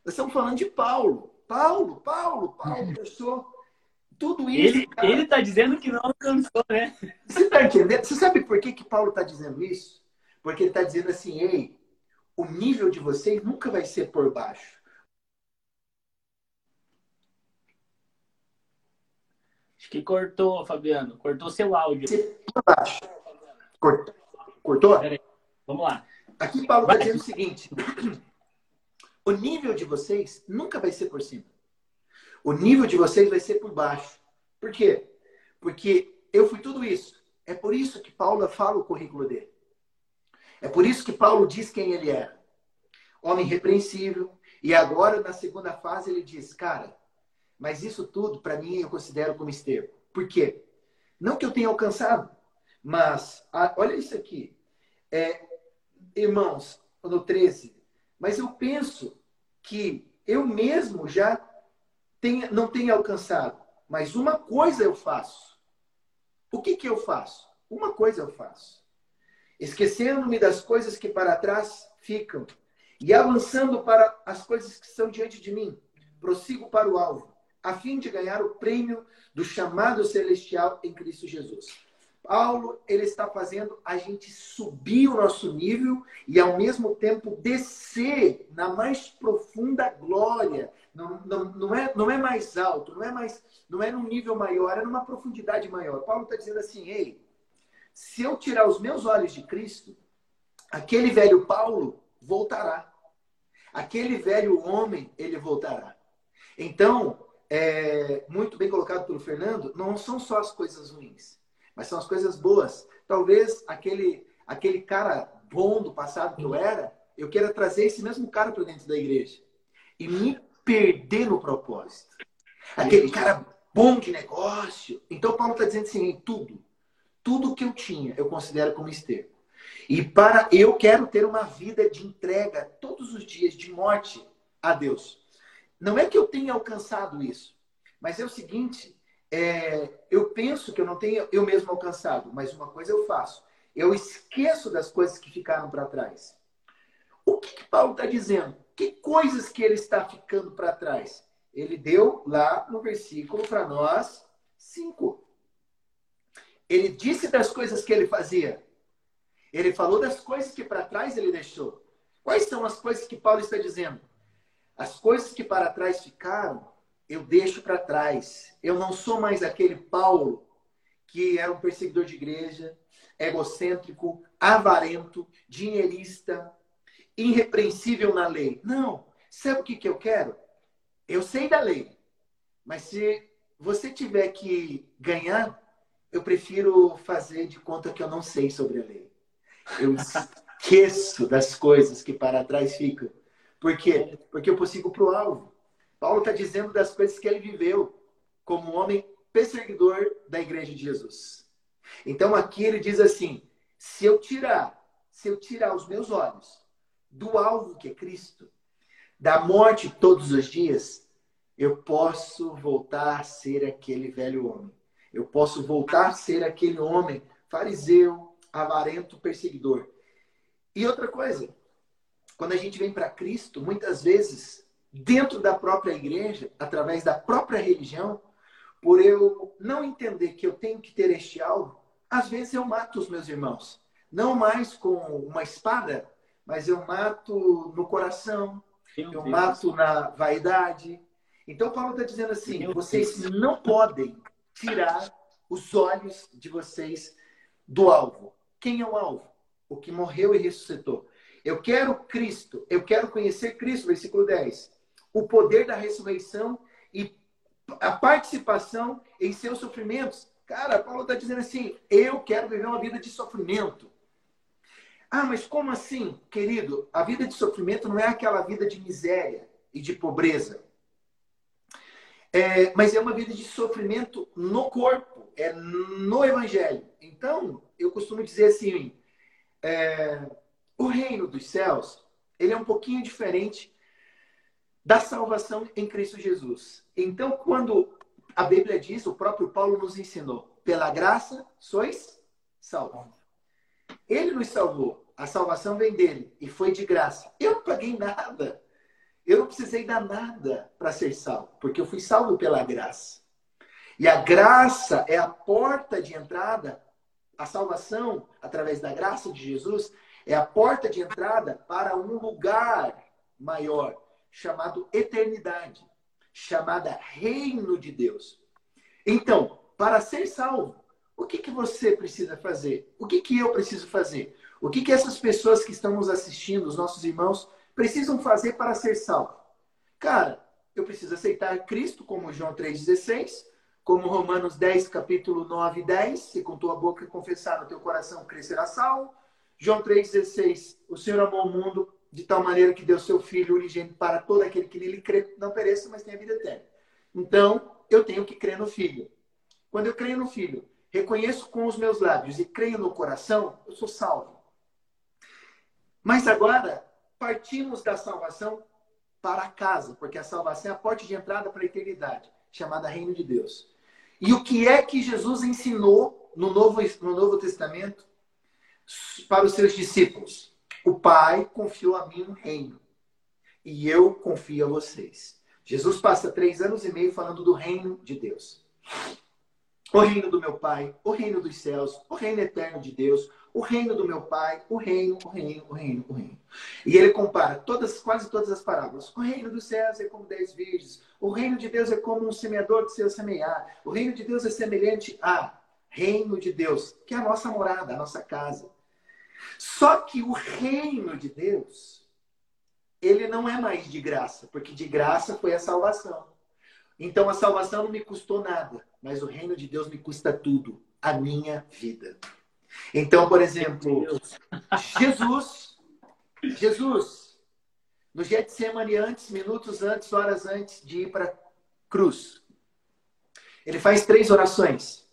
Nós estamos falando de Paulo. Paulo, Paulo, Paulo, eu sou tudo isso. Ele, cara. ele tá dizendo que não alcançou, né? Você tá entendendo? Você sabe por que, que Paulo está dizendo isso? Porque ele está dizendo assim, ei, o nível de vocês nunca vai ser por baixo. Acho que cortou, Fabiano. Cortou seu áudio. Baixo. Cortou? Cortou? Vamos lá. Aqui Paulo está dizendo o seguinte: o nível de vocês nunca vai ser por cima. O nível de vocês vai ser por baixo. Por quê? Porque eu fui tudo isso. É por isso que Paulo fala o currículo dele. É por isso que Paulo diz quem ele era. Homem repreensível. E agora, na segunda fase, ele diz: Cara, mas isso tudo, para mim, eu considero como esterco. Por quê? Não que eu tenha alcançado, mas olha isso aqui. É, irmãos, no 13, mas eu penso que eu mesmo já tenha, não tenha alcançado. Mas uma coisa eu faço. O que, que eu faço? Uma coisa eu faço. Esquecendo-me das coisas que para trás ficam e avançando para as coisas que estão diante de mim, prossigo para o alvo, a fim de ganhar o prêmio do chamado celestial em Cristo Jesus. Paulo, ele está fazendo a gente subir o nosso nível e, ao mesmo tempo, descer na mais profunda glória. Não, não, não, é, não é mais alto, não é mais, não é num nível maior, é numa profundidade maior. Paulo está dizendo assim: ei, se eu tirar os meus olhos de Cristo, aquele velho Paulo voltará. Aquele velho homem, ele voltará. Então, é, muito bem colocado pelo Fernando, não são só as coisas ruins mas são as coisas boas. Talvez aquele, aquele cara bom do passado que eu era, eu queira trazer esse mesmo cara para dentro da igreja e me perder no propósito. Aquele cara bom de negócio. Então, Paulo está dizendo assim: tudo, tudo que eu tinha, eu considero como esterco. E para eu quero ter uma vida de entrega todos os dias, de morte a Deus. Não é que eu tenha alcançado isso, mas é o seguinte: é, eu penso que eu não tenho eu mesmo alcançado, mas uma coisa eu faço. Eu esqueço das coisas que ficaram para trás. O que, que Paulo está dizendo? Que coisas que ele está ficando para trás? Ele deu lá no versículo para nós cinco. Ele disse das coisas que ele fazia. Ele falou das coisas que para trás ele deixou. Quais são as coisas que Paulo está dizendo? As coisas que para trás ficaram eu deixo para trás. Eu não sou mais aquele Paulo que era um perseguidor de igreja, egocêntrico, avarento, dinheirista, irrepreensível na lei. Não. Sabe o que, que eu quero? Eu sei da lei, mas se você tiver que ganhar, eu prefiro fazer de conta que eu não sei sobre a lei. Eu esqueço das coisas que para trás ficam Por quê? Porque eu prossigo para o alvo. Paulo está dizendo das coisas que ele viveu como um homem perseguidor da igreja de Jesus. Então aqui ele diz assim: se eu tirar, se eu tirar os meus olhos do alvo que é Cristo, da morte todos os dias, eu posso voltar a ser aquele velho homem. Eu posso voltar a ser aquele homem fariseu, avarento, perseguidor. E outra coisa, quando a gente vem para Cristo, muitas vezes, dentro da própria igreja, através da própria religião, por eu não entender que eu tenho que ter este alvo, às vezes eu mato os meus irmãos. Não mais com uma espada, mas eu mato no coração, eu mato na vaidade. Então, Paulo está dizendo assim: vocês não podem tirar os olhos de vocês do alvo. Quem é o alvo? O que morreu e ressuscitou. Eu quero Cristo, eu quero conhecer Cristo, versículo 10. O poder da ressurreição e a participação em seus sofrimentos. Cara, Paulo está dizendo assim: eu quero viver uma vida de sofrimento. Ah, mas como assim, querido? A vida de sofrimento não é aquela vida de miséria e de pobreza. É, mas é uma vida de sofrimento no corpo, é no evangelho. Então, eu costumo dizer assim: é, o reino dos céus ele é um pouquinho diferente da salvação em Cristo Jesus. Então, quando a Bíblia diz, o próprio Paulo nos ensinou, pela graça sois salvos. Ele nos salvou. A salvação vem dele e foi de graça. Eu não paguei nada. Eu não precisei dar nada para ser salvo, porque eu fui salvo pela graça. E a graça é a porta de entrada, a salvação através da graça de Jesus é a porta de entrada para um lugar maior, chamado eternidade, chamada reino de Deus. Então, para ser salvo, o que, que você precisa fazer? O que, que eu preciso fazer? O que, que essas pessoas que estão nos assistindo, os nossos irmãos, precisam fazer para ser salvo? Cara, eu preciso aceitar Cristo, como João 3,16, como Romanos 10, capítulo 9 e 10, se com tua boca confessar no teu coração, crescerá salvo. João 3,16, o Senhor amou o mundo de tal maneira que deu seu Filho unigênito para todo aquele que nele crê, não pereça, mas tenha vida eterna. Então, eu tenho que crer no Filho. Quando eu creio no Filho, reconheço com os meus lábios e creio no coração, eu sou salvo. Mas agora, partimos da salvação para casa, porque a salvação é a porta de entrada para a eternidade, chamada Reino de Deus. E o que é que Jesus ensinou no Novo, no Novo Testamento? Para os seus discípulos: O Pai confiou a mim um reino e eu confio a vocês. Jesus passa três anos e meio falando do reino de Deus. O reino do meu Pai, o reino dos céus, o reino eterno de Deus, o reino do meu Pai, o reino, o reino, o reino, o reino. E ele compara todas, quase todas as parábolas. O reino dos céus é como dez virgens. O reino de Deus é como um semeador que seu semear. O reino de Deus é semelhante a reino de Deus, que é a nossa morada, a nossa casa. Só que o reino de Deus, ele não é mais de graça, porque de graça foi a salvação. Então a salvação não me custou nada, mas o reino de Deus me custa tudo, a minha vida. Então, por exemplo, Jesus, Jesus, no Getsemane antes, minutos antes, horas antes de ir para a cruz, ele faz três orações.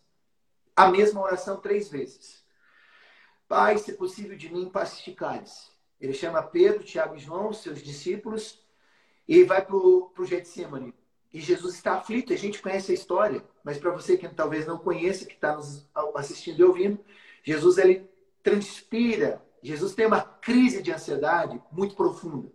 A mesma oração três vezes. Pai, se possível de mim, pacificares. Ele chama Pedro, Tiago e João, seus discípulos, e vai para o Getsemane. E Jesus está aflito, a gente conhece a história, mas para você que talvez não conheça, que está nos assistindo e ouvindo, Jesus ele transpira, Jesus tem uma crise de ansiedade muito profunda.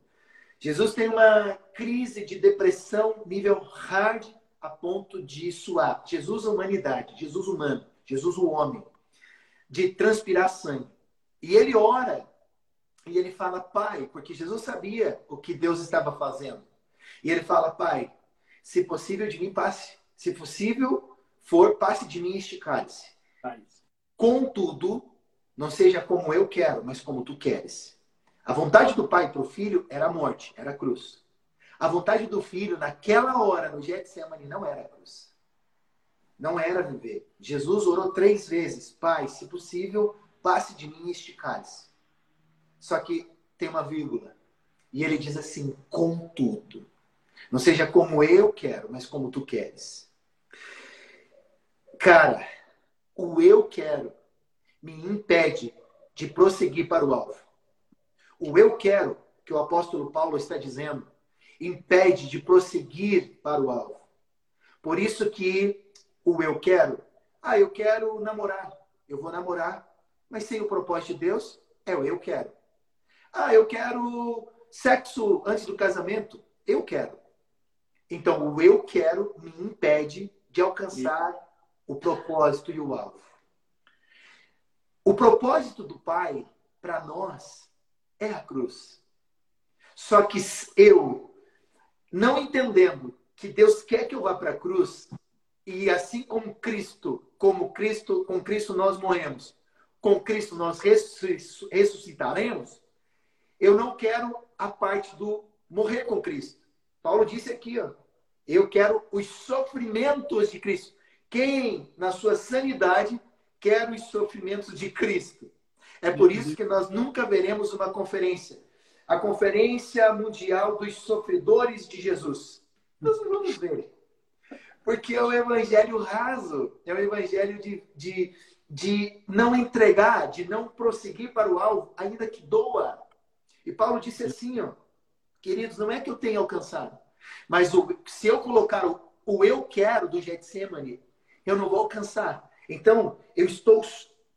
Jesus tem uma crise de depressão nível hard a ponto de suar. Jesus, a humanidade, Jesus humano, Jesus, o homem de transpirar sangue. E ele ora e ele fala, Pai, porque Jesus sabia o que Deus estava fazendo. E ele fala, Pai, se possível de mim passe, se possível for, passe de mim este cálice. Contudo, não seja como eu quero, mas como tu queres. A vontade do pai para o filho era a morte, era a cruz. A vontade do filho, naquela hora, no Getsemane, não era a cruz não era viver. Jesus orou três vezes: Pai, se possível, passe de mim este cálice. Só que tem uma vírgula. E ele diz assim: contudo. Não seja como eu quero, mas como tu queres. Cara, o eu quero me impede de prosseguir para o alvo. O eu quero, que o apóstolo Paulo está dizendo, impede de prosseguir para o alvo. Por isso que o eu quero, ah, eu quero namorar, eu vou namorar, mas sem o propósito de Deus, é o eu quero. Ah, eu quero sexo antes do casamento, eu quero. Então, o eu quero me impede de alcançar o propósito e o alvo. O propósito do Pai para nós é a cruz. Só que eu, não entendendo que Deus quer que eu vá para a cruz, e assim como Cristo, como Cristo, com Cristo nós morremos, com Cristo nós ressuscitaremos, eu não quero a parte do morrer com Cristo. Paulo disse aqui, ó, eu quero os sofrimentos de Cristo. Quem, na sua sanidade, quer os sofrimentos de Cristo? É por isso que nós nunca veremos uma conferência. A Conferência Mundial dos Sofredores de Jesus. Nós não vamos ver. Porque é o evangelho raso, é o evangelho de, de, de não entregar, de não prosseguir para o alvo, ainda que doa. E Paulo disse assim, ó, queridos, não é que eu tenha alcançado, mas o, se eu colocar o, o eu quero do Getsemane, eu não vou alcançar. Então, eu estou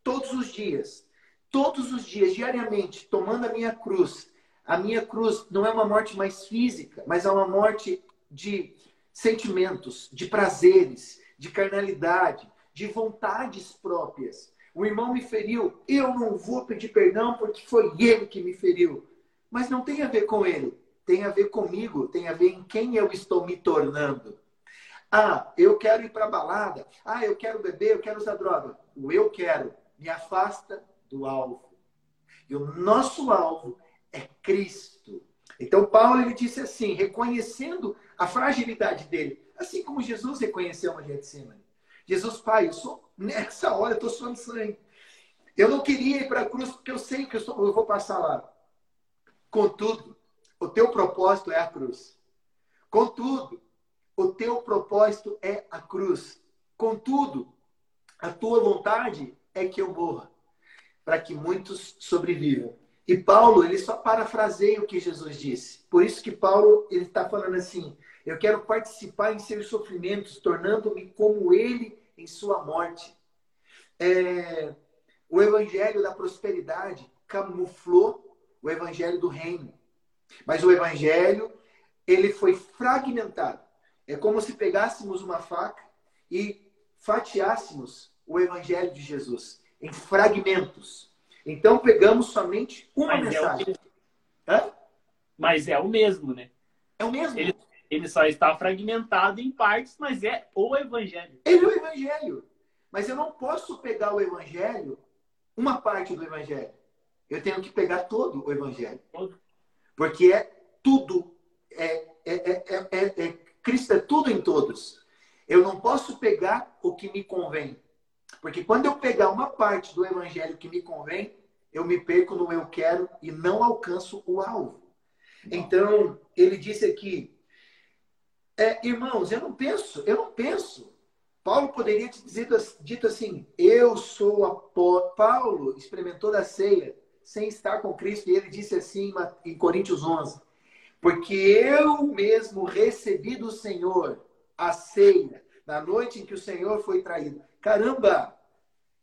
todos os dias, todos os dias, diariamente, tomando a minha cruz. A minha cruz não é uma morte mais física, mas é uma morte de sentimentos, de prazeres, de carnalidade, de vontades próprias. O irmão me feriu, eu não vou pedir perdão porque foi ele que me feriu. Mas não tem a ver com ele tem a ver comigo, tem a ver em quem eu estou me tornando. Ah, eu quero ir para balada. Ah, eu quero beber, eu quero usar droga. O eu quero me afasta do alvo. E o nosso alvo é Cristo. Então Paulo ele disse assim, reconhecendo a fragilidade dele, assim como Jesus reconheceu no Getsemane. Jesus, pai, eu sou nessa hora eu estou suando sangue. Eu não queria ir para a cruz porque eu sei que eu, sou, eu vou passar lá. Contudo, o teu propósito é a cruz. Contudo, o teu propósito é a cruz. Contudo, a tua vontade é que eu morra, para que muitos sobrevivam. E Paulo, ele só parafraseia o que Jesus disse. Por isso que Paulo, ele está falando assim, eu quero participar em seus sofrimentos, tornando-me como ele em sua morte. É, o evangelho da prosperidade camuflou o evangelho do reino. Mas o evangelho, ele foi fragmentado. É como se pegássemos uma faca e fatiássemos o evangelho de Jesus em fragmentos. Então pegamos somente uma Mas mensagem. É. Mas é o mesmo, né? É o mesmo. Ele, ele só está fragmentado em partes, mas é o evangelho. Ele é o evangelho. Mas eu não posso pegar o evangelho, uma parte do evangelho. Eu tenho que pegar todo o evangelho. Todo. Porque é tudo. É, é, é, é, Cristo é tudo em todos. Eu não posso pegar o que me convém. Porque quando eu pegar uma parte do evangelho que me convém, eu me perco no eu quero e não alcanço o alvo. Então, ele disse aqui, é, irmãos, eu não penso, eu não penso. Paulo poderia ter dito, assim, eu sou a Paulo experimentou da ceia sem estar com Cristo. E ele disse assim em Coríntios 11: Porque eu mesmo recebi do Senhor a ceia na noite em que o Senhor foi traído. Caramba!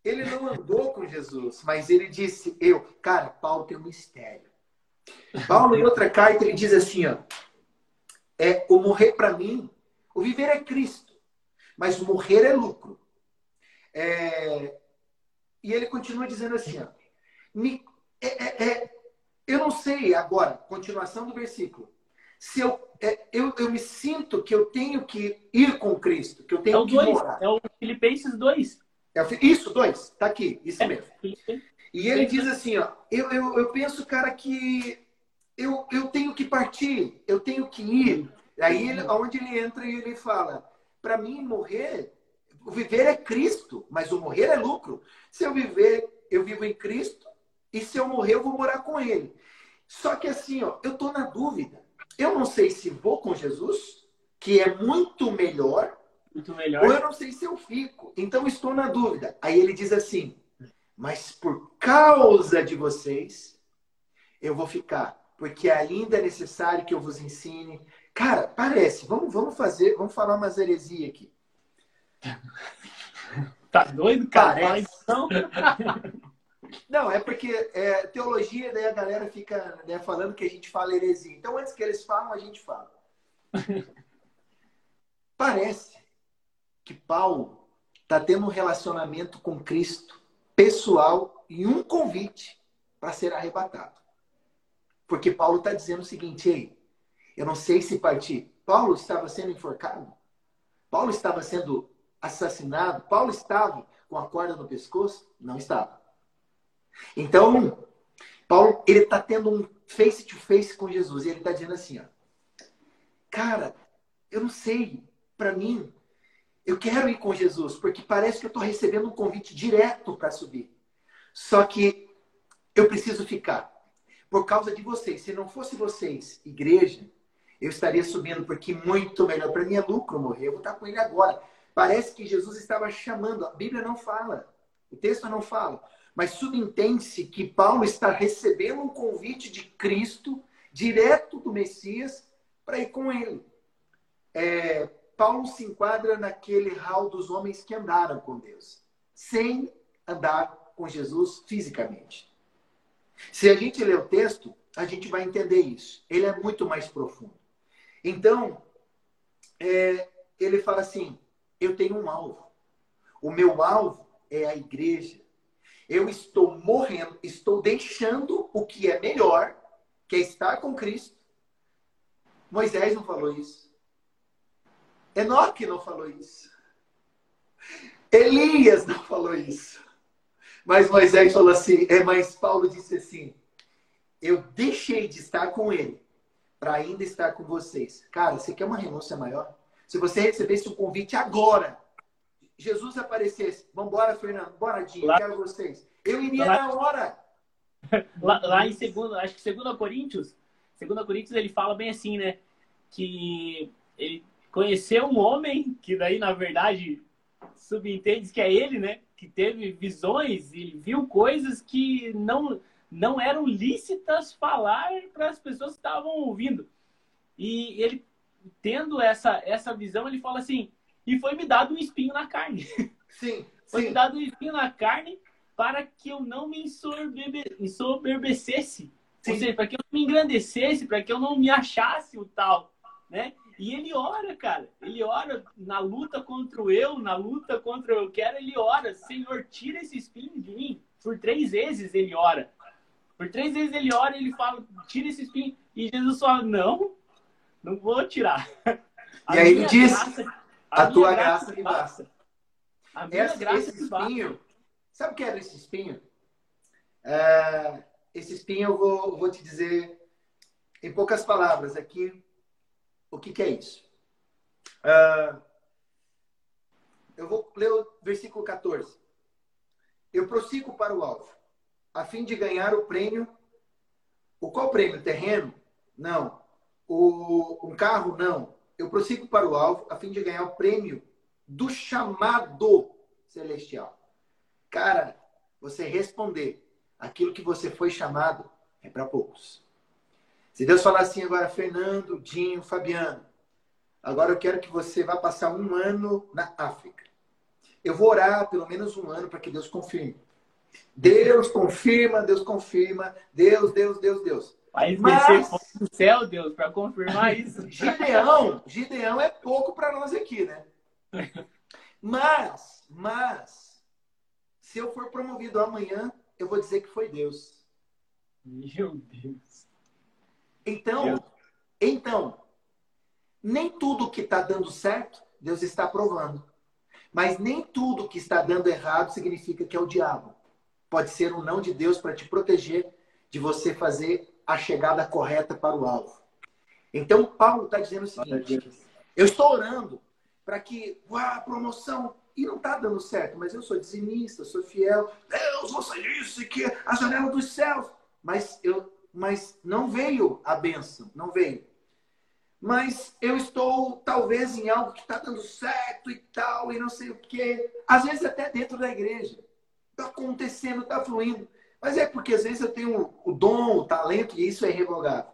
Ele não andou com Jesus, mas ele disse: Eu. Cara, Paulo tem um mistério. Paulo, em outra carta, ele diz assim: ó, é, O morrer para mim, o viver é Cristo, mas o morrer é lucro. É, e ele continua dizendo assim: ó, me é, é, é, eu não sei agora, continuação do versículo. Se eu, é, eu, eu me sinto que eu tenho que ir com Cristo, que eu tenho é que dois, morar. É o Filipenses 2. É o, isso, dois. Tá aqui, isso É, mesmo. E ele diz assim, ó, eu, eu, eu penso, cara, que eu, eu tenho que partir, eu tenho que ir. Aí ele, onde ele entra e ele fala, para mim morrer, o viver é Cristo, mas o morrer é lucro. Se eu viver, eu vivo em Cristo, e se eu morrer, eu vou morar com ele. Só que assim, ó, eu tô na dúvida. Eu não sei se vou com Jesus, que é muito melhor, Muito melhor. ou eu não sei se eu fico. Então estou na dúvida. Aí ele diz assim: Mas por causa de vocês, eu vou ficar, porque ainda é necessário que eu vos ensine. Cara, parece. Vamos, vamos fazer, vamos falar umas heresias aqui. Tá doido, cara? Parece. então. Não, é porque é, teologia, daí a galera fica né, falando que a gente fala heresia. Então, antes que eles falam, a gente fala. Parece que Paulo está tendo um relacionamento com Cristo pessoal e um convite para ser arrebatado. Porque Paulo está dizendo o seguinte, ei, eu não sei se partir. Paulo estava sendo enforcado? Paulo estava sendo assassinado? Paulo estava com a corda no pescoço? Não estava. Então, Paulo, ele está tendo um face to face com Jesus e ele está dizendo assim, ó, cara, eu não sei, para mim, eu quero ir com Jesus, porque parece que eu estou recebendo um convite direto para subir. Só que eu preciso ficar. Por causa de vocês. Se não fosse vocês, igreja, eu estaria subindo, porque muito melhor. Para mim é lucro morrer. Eu vou estar com ele agora. Parece que Jesus estava chamando. A Bíblia não fala. O texto não fala. Mas subentende-se que Paulo está recebendo um convite de Cristo, direto do Messias, para ir com ele. É, Paulo se enquadra naquele hall dos homens que andaram com Deus, sem andar com Jesus fisicamente. Se a gente ler o texto, a gente vai entender isso. Ele é muito mais profundo. Então, é, ele fala assim: eu tenho um alvo. O meu alvo é a igreja. Eu estou morrendo, estou deixando o que é melhor, que é estar com Cristo. Moisés não falou isso. Enoque não falou isso. Elias não falou isso. Mas Moisés falou assim, é, mas Paulo disse assim: eu deixei de estar com ele para ainda estar com vocês. Cara, você quer uma renúncia maior? Se você recebesse um convite agora, Jesus aparecesse, vambora, Fernando, bora, Dinho, Lá- quero vocês. Eu iria Lá- na hora. Lá, lá em segundo, acho que segundo Coríntios, segundo Coríntios ele fala bem assim, né? Que ele conheceu um homem que daí na verdade subentende que é ele, né? Que teve visões e viu coisas que não não eram lícitas falar para as pessoas que estavam ouvindo. E ele tendo essa essa visão, ele fala assim: "E foi me dado um espinho na carne". Sim, Foi me sim. dado um espinho na carne para que eu não me ensoberbe- ensoberbecesse. Ou Sim. seja, para que eu não me engrandecesse, para que eu não me achasse o tal, né? E ele ora, cara. Ele ora na luta contra o eu, na luta contra o eu quero, ele ora. Senhor, tira esse espinho de mim. Por três vezes ele ora. Por três vezes ele ora e ele fala, tira esse espinho. E Jesus fala, não, não vou tirar. A E aí ele diz, graça- "A minha tua graça me basta. A minha Esse, graça esse me basta. espinho, sabe o que era esse espinho? É, esse espinho eu vou, eu vou te dizer em poucas palavras aqui o que, que é isso. É, eu vou ler o versículo 14. Eu prossigo para o alvo, a fim de ganhar o prêmio. O qual prêmio? Terreno? Não. O, um carro? Não. Eu prossigo para o alvo, a fim de ganhar o prêmio do chamado celestial. Cara, você responder aquilo que você foi chamado é para poucos. Se Deus falar assim agora, Fernando, Dinho, Fabiano, agora eu quero que você vá passar um ano na África. Eu vou orar pelo menos um ano para que Deus confirme. Deus confirma, Deus confirma, Deus, Deus, Deus, Deus. Mas- fogo do céu, Deus, para confirmar isso. Gideão, Gideão é pouco para nós aqui, né? Mas, mas, se eu for promovido amanhã, eu vou dizer que foi Deus. Meu Deus. Então, então, nem tudo que está dando certo, Deus está aprovando. Mas nem tudo que está dando errado significa que é o diabo. Pode ser um não de Deus para te proteger de você fazer a chegada correta para o alvo. Então, Paulo está dizendo o seguinte: eu estou orando para que, uau, promoção, e não está dando certo, mas eu sou dizimista, sou fiel. Deus, você disse que a janela dos céus. Mas eu mas não veio a benção, não veio. Mas eu estou talvez em algo que está dando certo e tal, e não sei o quê. Às vezes até dentro da igreja. Está acontecendo, está fluindo. Mas é porque às vezes eu tenho o dom, o talento, e isso é irrevogável.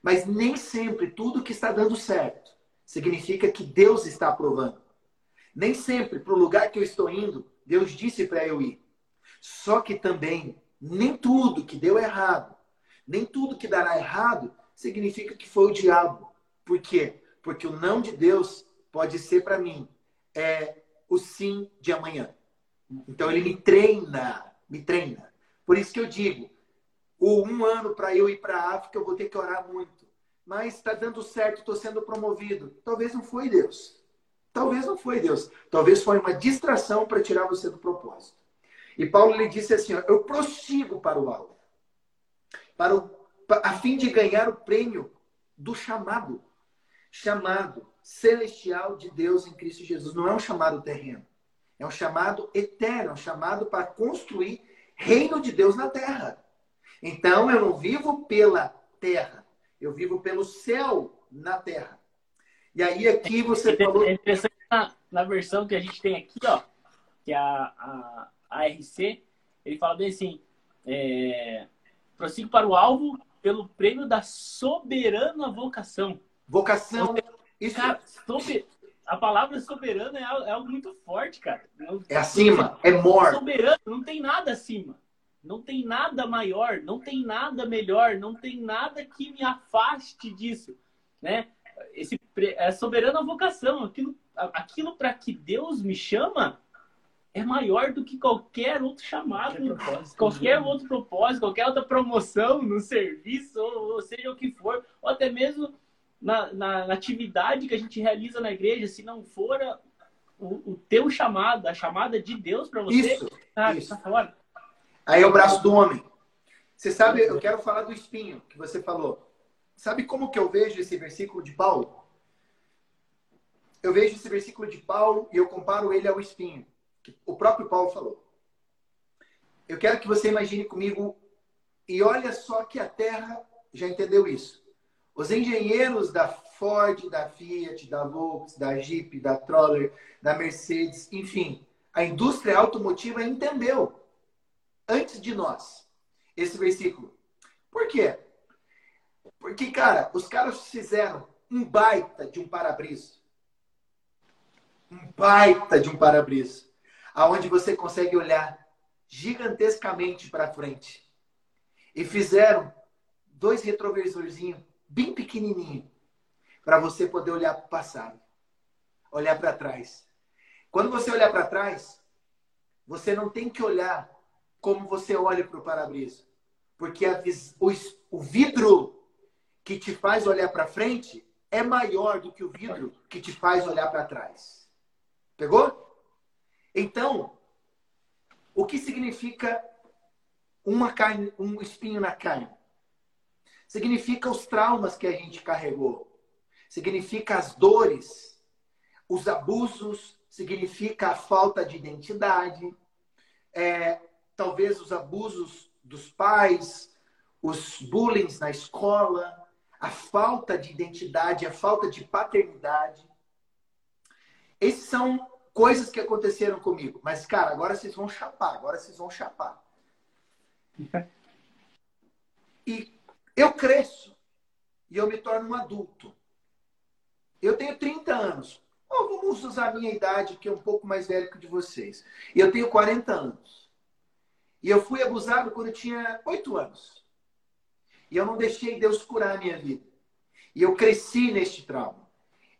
Mas nem sempre tudo que está dando certo significa que Deus está aprovando. Nem sempre para o lugar que eu estou indo, Deus disse para eu ir. Só que também, nem tudo que deu errado, nem tudo que dará errado, significa que foi o diabo. Por quê? Porque o não de Deus pode ser para mim é o sim de amanhã. Então ele me treina, me treina. Por isso que eu digo, o um ano para eu ir para a África, eu vou ter que orar muito. Mas está dando certo, estou sendo promovido. Talvez não foi Deus. Talvez não foi Deus. Talvez foi uma distração para tirar você do propósito. E Paulo lhe disse assim: ó, Eu prossigo para o alvo, para o, a fim de ganhar o prêmio do chamado chamado celestial de Deus em Cristo Jesus. Não é um chamado terreno. É um chamado eterno, é um chamado para construir reino de Deus na terra. Então eu não vivo pela terra, eu vivo pelo céu na terra. E aí aqui você é, falou. É interessante na, na, versão que a gente tem aqui, ó, que é a, a, a RC, ele fala bem assim: é, prossigo para o alvo pelo prêmio da soberana vocação. Vocação. Isso. Cara, sober... a palavra soberano é algo, é algo muito forte, cara. É acima, é more. Soberano, não tem nada acima. Não tem nada maior, não tem nada melhor, não tem nada que me afaste disso, né? Esse é soberana vocação, aquilo, aquilo para que Deus me chama é maior do que qualquer outro chamado, qualquer, qualquer outro propósito, qualquer outra promoção no serviço, ou, ou seja o que for, ou até mesmo na, na, na, atividade que a gente realiza na igreja, se não for o, o teu chamado, a chamada de Deus para você, isso, tá, isso. tá fora. Aí é o braço do homem. Você sabe, eu quero falar do espinho que você falou. Sabe como que eu vejo esse versículo de Paulo? Eu vejo esse versículo de Paulo e eu comparo ele ao espinho, que o próprio Paulo falou. Eu quero que você imagine comigo e olha só que a terra já entendeu isso. Os engenheiros da Ford, da Fiat, da Volkswagen, da Jeep, da Troller, da Mercedes, enfim, a indústria automotiva entendeu antes de nós esse versículo. Por quê? Porque, cara, os caras fizeram um baita de um para-brisa. Um baita de um para-brisa. Aonde você consegue olhar gigantescamente para frente. E fizeram dois retrovisorzinhos bem pequenininho, para você poder olhar para o passado, olhar para trás. Quando você olhar para trás, você não tem que olhar como você olha para o para-brisa, porque a, o, o vidro que te faz olhar para frente é maior do que o vidro que te faz olhar para trás. Pegou? Então, o que significa uma carne, um espinho na carne? significa os traumas que a gente carregou, significa as dores, os abusos, significa a falta de identidade, é, talvez os abusos dos pais, os bullying na escola, a falta de identidade, a falta de paternidade. Esses são coisas que aconteceram comigo. Mas, cara, agora vocês vão chapar, agora vocês vão chapar. E eu cresço e eu me torno um adulto. Eu tenho 30 anos. Ou vamos usar a minha idade, que é um pouco mais velho que de vocês. Eu tenho 40 anos. E eu fui abusado quando eu tinha 8 anos. E eu não deixei Deus curar a minha vida. E eu cresci neste trauma.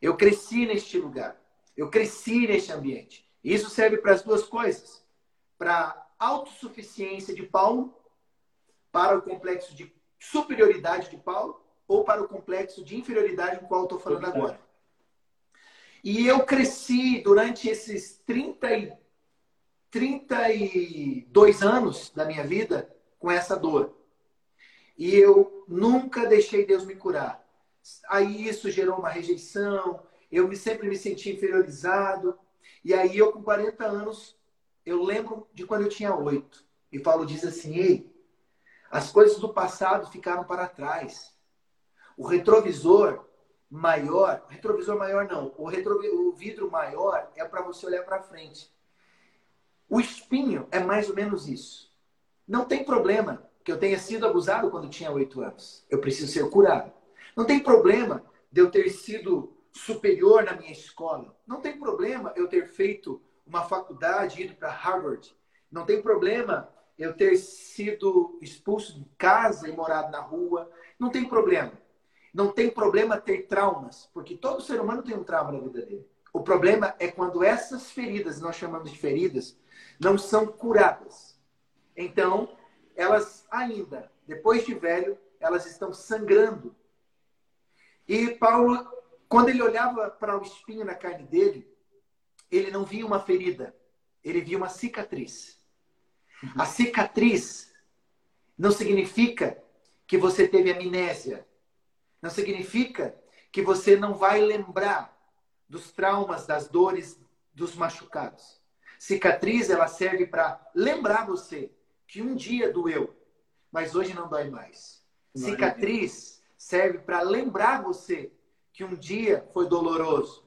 Eu cresci neste lugar. Eu cresci neste ambiente. Isso serve para as duas coisas: para a autossuficiência de Paulo, para o complexo de superioridade de Paulo ou para o complexo de inferioridade do qual estou falando agora. E eu cresci durante esses 30 e, 32 anos da minha vida com essa dor. E eu nunca deixei Deus me curar. Aí isso gerou uma rejeição, eu me, sempre me senti inferiorizado. E aí eu, com 40 anos, eu lembro de quando eu tinha 8. E Paulo diz assim: Ei, As coisas do passado ficaram para trás. O retrovisor maior, retrovisor maior não, o, retrovi, o vidro maior é para você olhar para frente. O espinho é mais ou menos isso. Não tem problema que eu tenha sido abusado quando tinha oito anos. Eu preciso ser curado. Não tem problema de eu ter sido superior na minha escola. Não tem problema eu ter feito uma faculdade, ido para Harvard. Não tem problema eu ter sido expulso de casa e morado na rua. Não tem problema. Não tem problema ter traumas, porque todo ser humano tem um trauma na vida dele. O problema é quando essas feridas, nós chamamos de feridas, não são curadas. Então, elas ainda, depois de velho, elas estão sangrando. E Paulo, quando ele olhava para o espinho na carne dele, ele não via uma ferida, ele via uma cicatriz. A cicatriz não significa que você teve amnésia. Não significa que você não vai lembrar dos traumas, das dores, dos machucados. Cicatriz, ela serve para lembrar você que um dia doeu, mas hoje não dói mais. Cicatriz serve para lembrar você que um dia foi doloroso,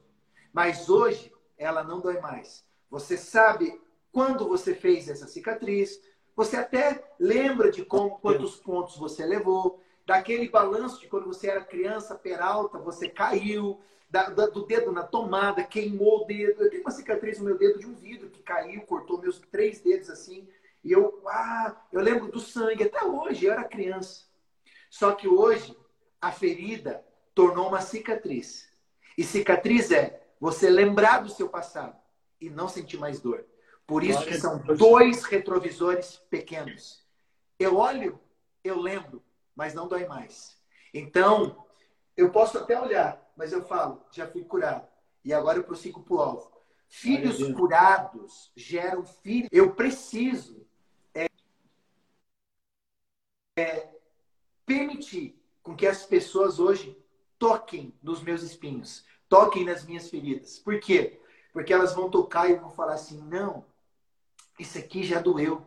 mas hoje ela não dói mais. Você sabe quando você fez essa cicatriz, você até lembra de como, quantos pontos você levou, daquele balanço de quando você era criança, peralta, você caiu, da, da, do dedo na tomada, queimou o dedo. Eu tenho uma cicatriz no meu dedo de um vidro que caiu, cortou meus três dedos assim. E eu, ah, eu lembro do sangue, até hoje, eu era criança. Só que hoje, a ferida tornou uma cicatriz. E cicatriz é você lembrar do seu passado e não sentir mais dor. Por isso que são dois retrovisores pequenos. Eu olho, eu lembro, mas não dói mais. Então, eu posso até olhar, mas eu falo, já fui curado. E agora eu prossigo para o alvo. Filhos curados geram filhos. Eu preciso é, é, permitir com que as pessoas hoje toquem nos meus espinhos, toquem nas minhas feridas. Por quê? Porque elas vão tocar e vão falar assim: não, isso aqui já doeu.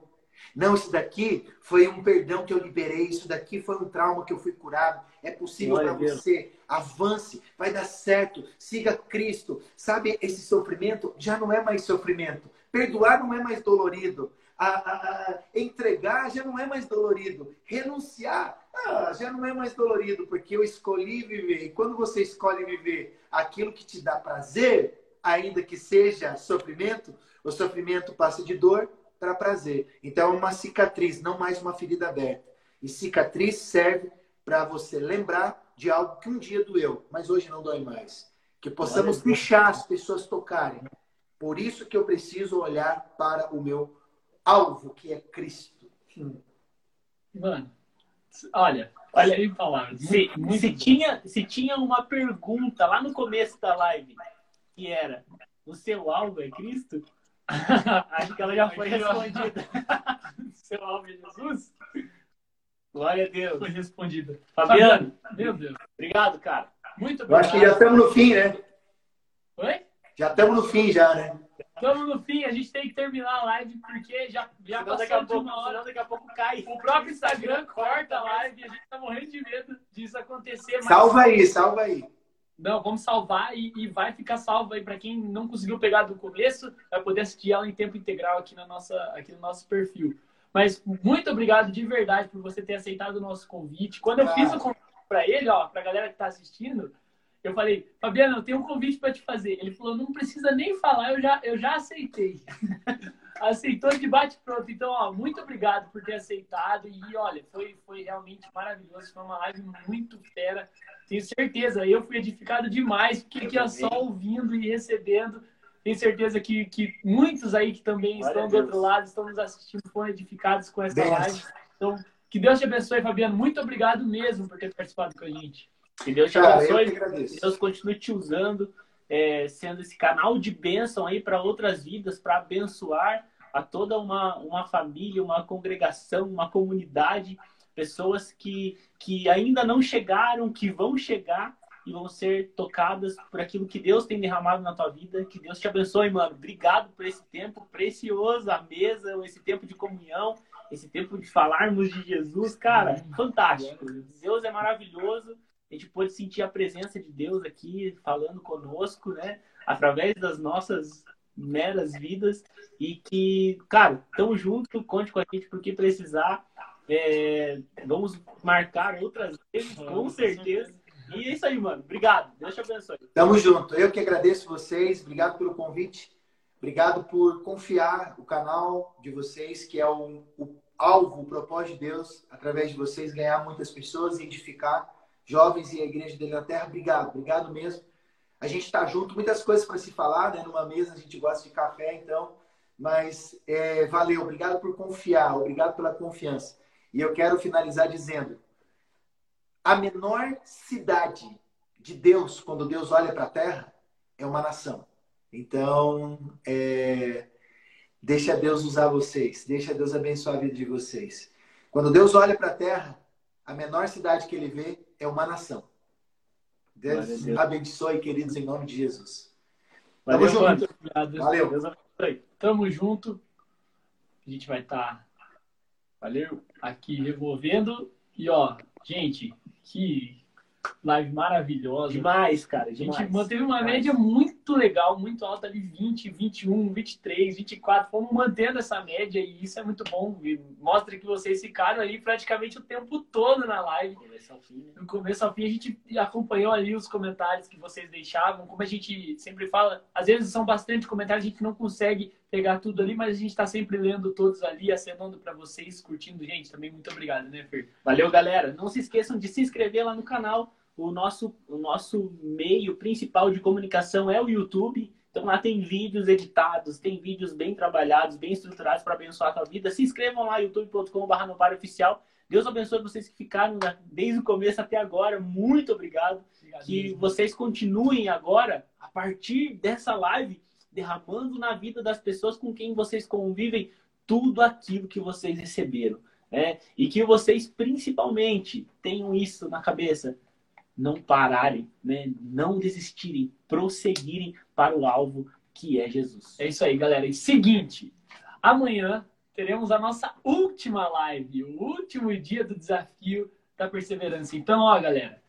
Não, isso daqui foi um perdão que eu liberei, isso daqui foi um trauma que eu fui curado. É possível para você. Avance, vai dar certo, siga Cristo. Sabe, esse sofrimento já não é mais sofrimento. Perdoar não é mais dolorido. A, a, a, entregar já não é mais dolorido. Renunciar ah, já não é mais dolorido, porque eu escolhi viver. E quando você escolhe viver aquilo que te dá prazer, ainda que seja sofrimento, o sofrimento passa de dor para prazer. Então, é uma cicatriz, não mais uma ferida aberta. E cicatriz serve para você lembrar de algo que um dia doeu, mas hoje não dói mais. Que possamos deixar as pessoas tocarem. Por isso que eu preciso olhar para o meu alvo, que é Cristo. Hum. Mano, olha, olha aí palavras. Se, se, tinha, se tinha uma pergunta lá no começo da live, que era: o seu alvo é Cristo? Acho que ela já foi respondida. Seu alvo é Jesus? Glória a Deus. Foi respondida. Fabiano, meu Deus. Obrigado, cara. Muito obrigado. Eu acho que já estamos no fim, né? Oi? Já estamos no fim, já, né? Estamos no fim, a gente tem que terminar a live porque já, já passou daqui a de pouco, uma hora. daqui a pouco cai. O próprio Instagram corta a live e a gente tá morrendo de medo disso acontecer. Mas... Salva aí, salva aí. Não, vamos salvar e, e vai ficar salvo aí para quem não conseguiu pegar do começo, vai poder assistir ela em tempo integral aqui, na nossa, aqui no nosso perfil. Mas muito obrigado de verdade por você ter aceitado o nosso convite. Quando eu fiz o convite para ele, ó, para a galera que está assistindo, eu falei, Fabiano, eu tenho um convite para te fazer. Ele falou, não precisa nem falar, eu já, eu já aceitei. Aceitou de bate pronto. Então, ó, muito obrigado por ter aceitado. E olha, foi, foi realmente maravilhoso. Foi uma live muito fera. Tenho certeza, eu fui edificado demais, fiquei aqui só ouvindo e recebendo. Tenho certeza que, que muitos aí que também Glória estão do outro lado, estão nos assistindo, foram edificados com essa live. Então, que Deus te abençoe, Fabiano. Muito obrigado mesmo por ter participado com a gente. Que Deus te abençoe. Que Deus continue te usando, é, sendo esse canal de bênção aí para outras vidas, para abençoar a toda uma, uma família, uma congregação, uma comunidade pessoas que, que ainda não chegaram, que vão chegar e vão ser tocadas por aquilo que Deus tem derramado na tua vida. Que Deus te abençoe, mano. Obrigado por esse tempo precioso, a mesa, esse tempo de comunhão. esse tempo de falarmos de Jesus, cara, fantástico. Deus é maravilhoso. A gente pôde sentir a presença de Deus aqui falando conosco, né? Através das nossas meras vidas. E que, cara, tamo junto, conte com a gente porque precisar. É, vamos marcar outras vezes, com certeza. E é isso aí, mano. Obrigado. Deus te abençoe. Tamo junto. Eu que agradeço vocês. Obrigado pelo convite. Obrigado por confiar o canal de vocês, que é o, o alvo, o propósito de Deus, através de vocês, ganhar muitas pessoas e edificar jovens e a igreja da Inglaterra. Obrigado, obrigado mesmo. A gente está junto, muitas coisas para se falar, né? Numa mesa a gente gosta de café, então. Mas é, valeu, obrigado por confiar, obrigado pela confiança. E eu quero finalizar dizendo: a menor cidade de Deus, quando Deus olha para a terra, é uma nação. Então, é, deixa Deus usar vocês, deixa Deus abençoar a vida de vocês. Quando Deus olha para a terra, a menor cidade que ele vê é uma nação. Deus, Deus. abençoe, queridos, em nome de Jesus. Valeu, Tamo junto. Obrigado. Valeu. Deus abençoe. Tamo junto. A gente vai estar, tá, valeu, aqui removendo. E ó, gente, que live maravilhosa. Demais, cara. A gente manteve uma demais. média muito legal, muito alta ali, 20, 21, 23, 24. Fomos mantendo essa média e isso é muito bom. Mostra que vocês ficaram ali praticamente o tempo todo na live. Do começo ao fim, né? Do começo ao fim, a gente acompanhou ali os comentários que vocês deixavam. Como a gente sempre fala, às vezes são bastante comentários, a gente não consegue pegar tudo ali, mas a gente está sempre lendo todos ali, acenando para vocês, curtindo. Gente, também muito obrigado, né, Fer? Valeu, galera. Não se esqueçam de se inscrever lá no canal o nosso, o nosso meio principal de comunicação é o YouTube. Então lá tem vídeos editados, tem vídeos bem trabalhados, bem estruturados para abençoar a tua vida. Se inscrevam lá, youtube.com.br oficial. Deus abençoe vocês que ficaram desde o começo até agora. Muito obrigado. Que vocês continuem agora, a partir dessa live, derramando na vida das pessoas com quem vocês convivem tudo aquilo que vocês receberam. Né? E que vocês, principalmente, tenham isso na cabeça não pararem, né? não desistirem, prosseguirem para o alvo que é Jesus. É isso aí, galera. E seguinte, amanhã teremos a nossa última live, o último dia do desafio da perseverança. Então, ó, galera,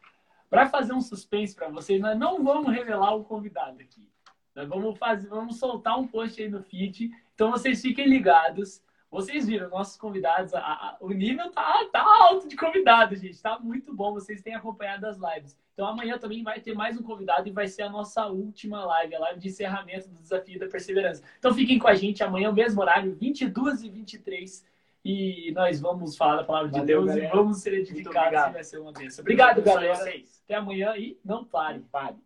para fazer um suspense para vocês, nós não vamos revelar o convidado aqui. Nós vamos fazer, vamos soltar um post aí no feed. Então vocês fiquem ligados. Vocês viram, nossos convidados, a, a, o nível tá, tá alto de convidados, gente. Tá muito bom. Vocês têm acompanhado as lives. Então amanhã também vai ter mais um convidado e vai ser a nossa última live, a live de encerramento do Desafio da Perseverança. Então fiquem com a gente amanhã, o mesmo horário, 22 e 23 e nós vamos falar da palavra de Valeu, Deus galera. e vamos ser edificados vai ser uma bênção. Obrigado, galera. Até amanhã e não pare. Pare.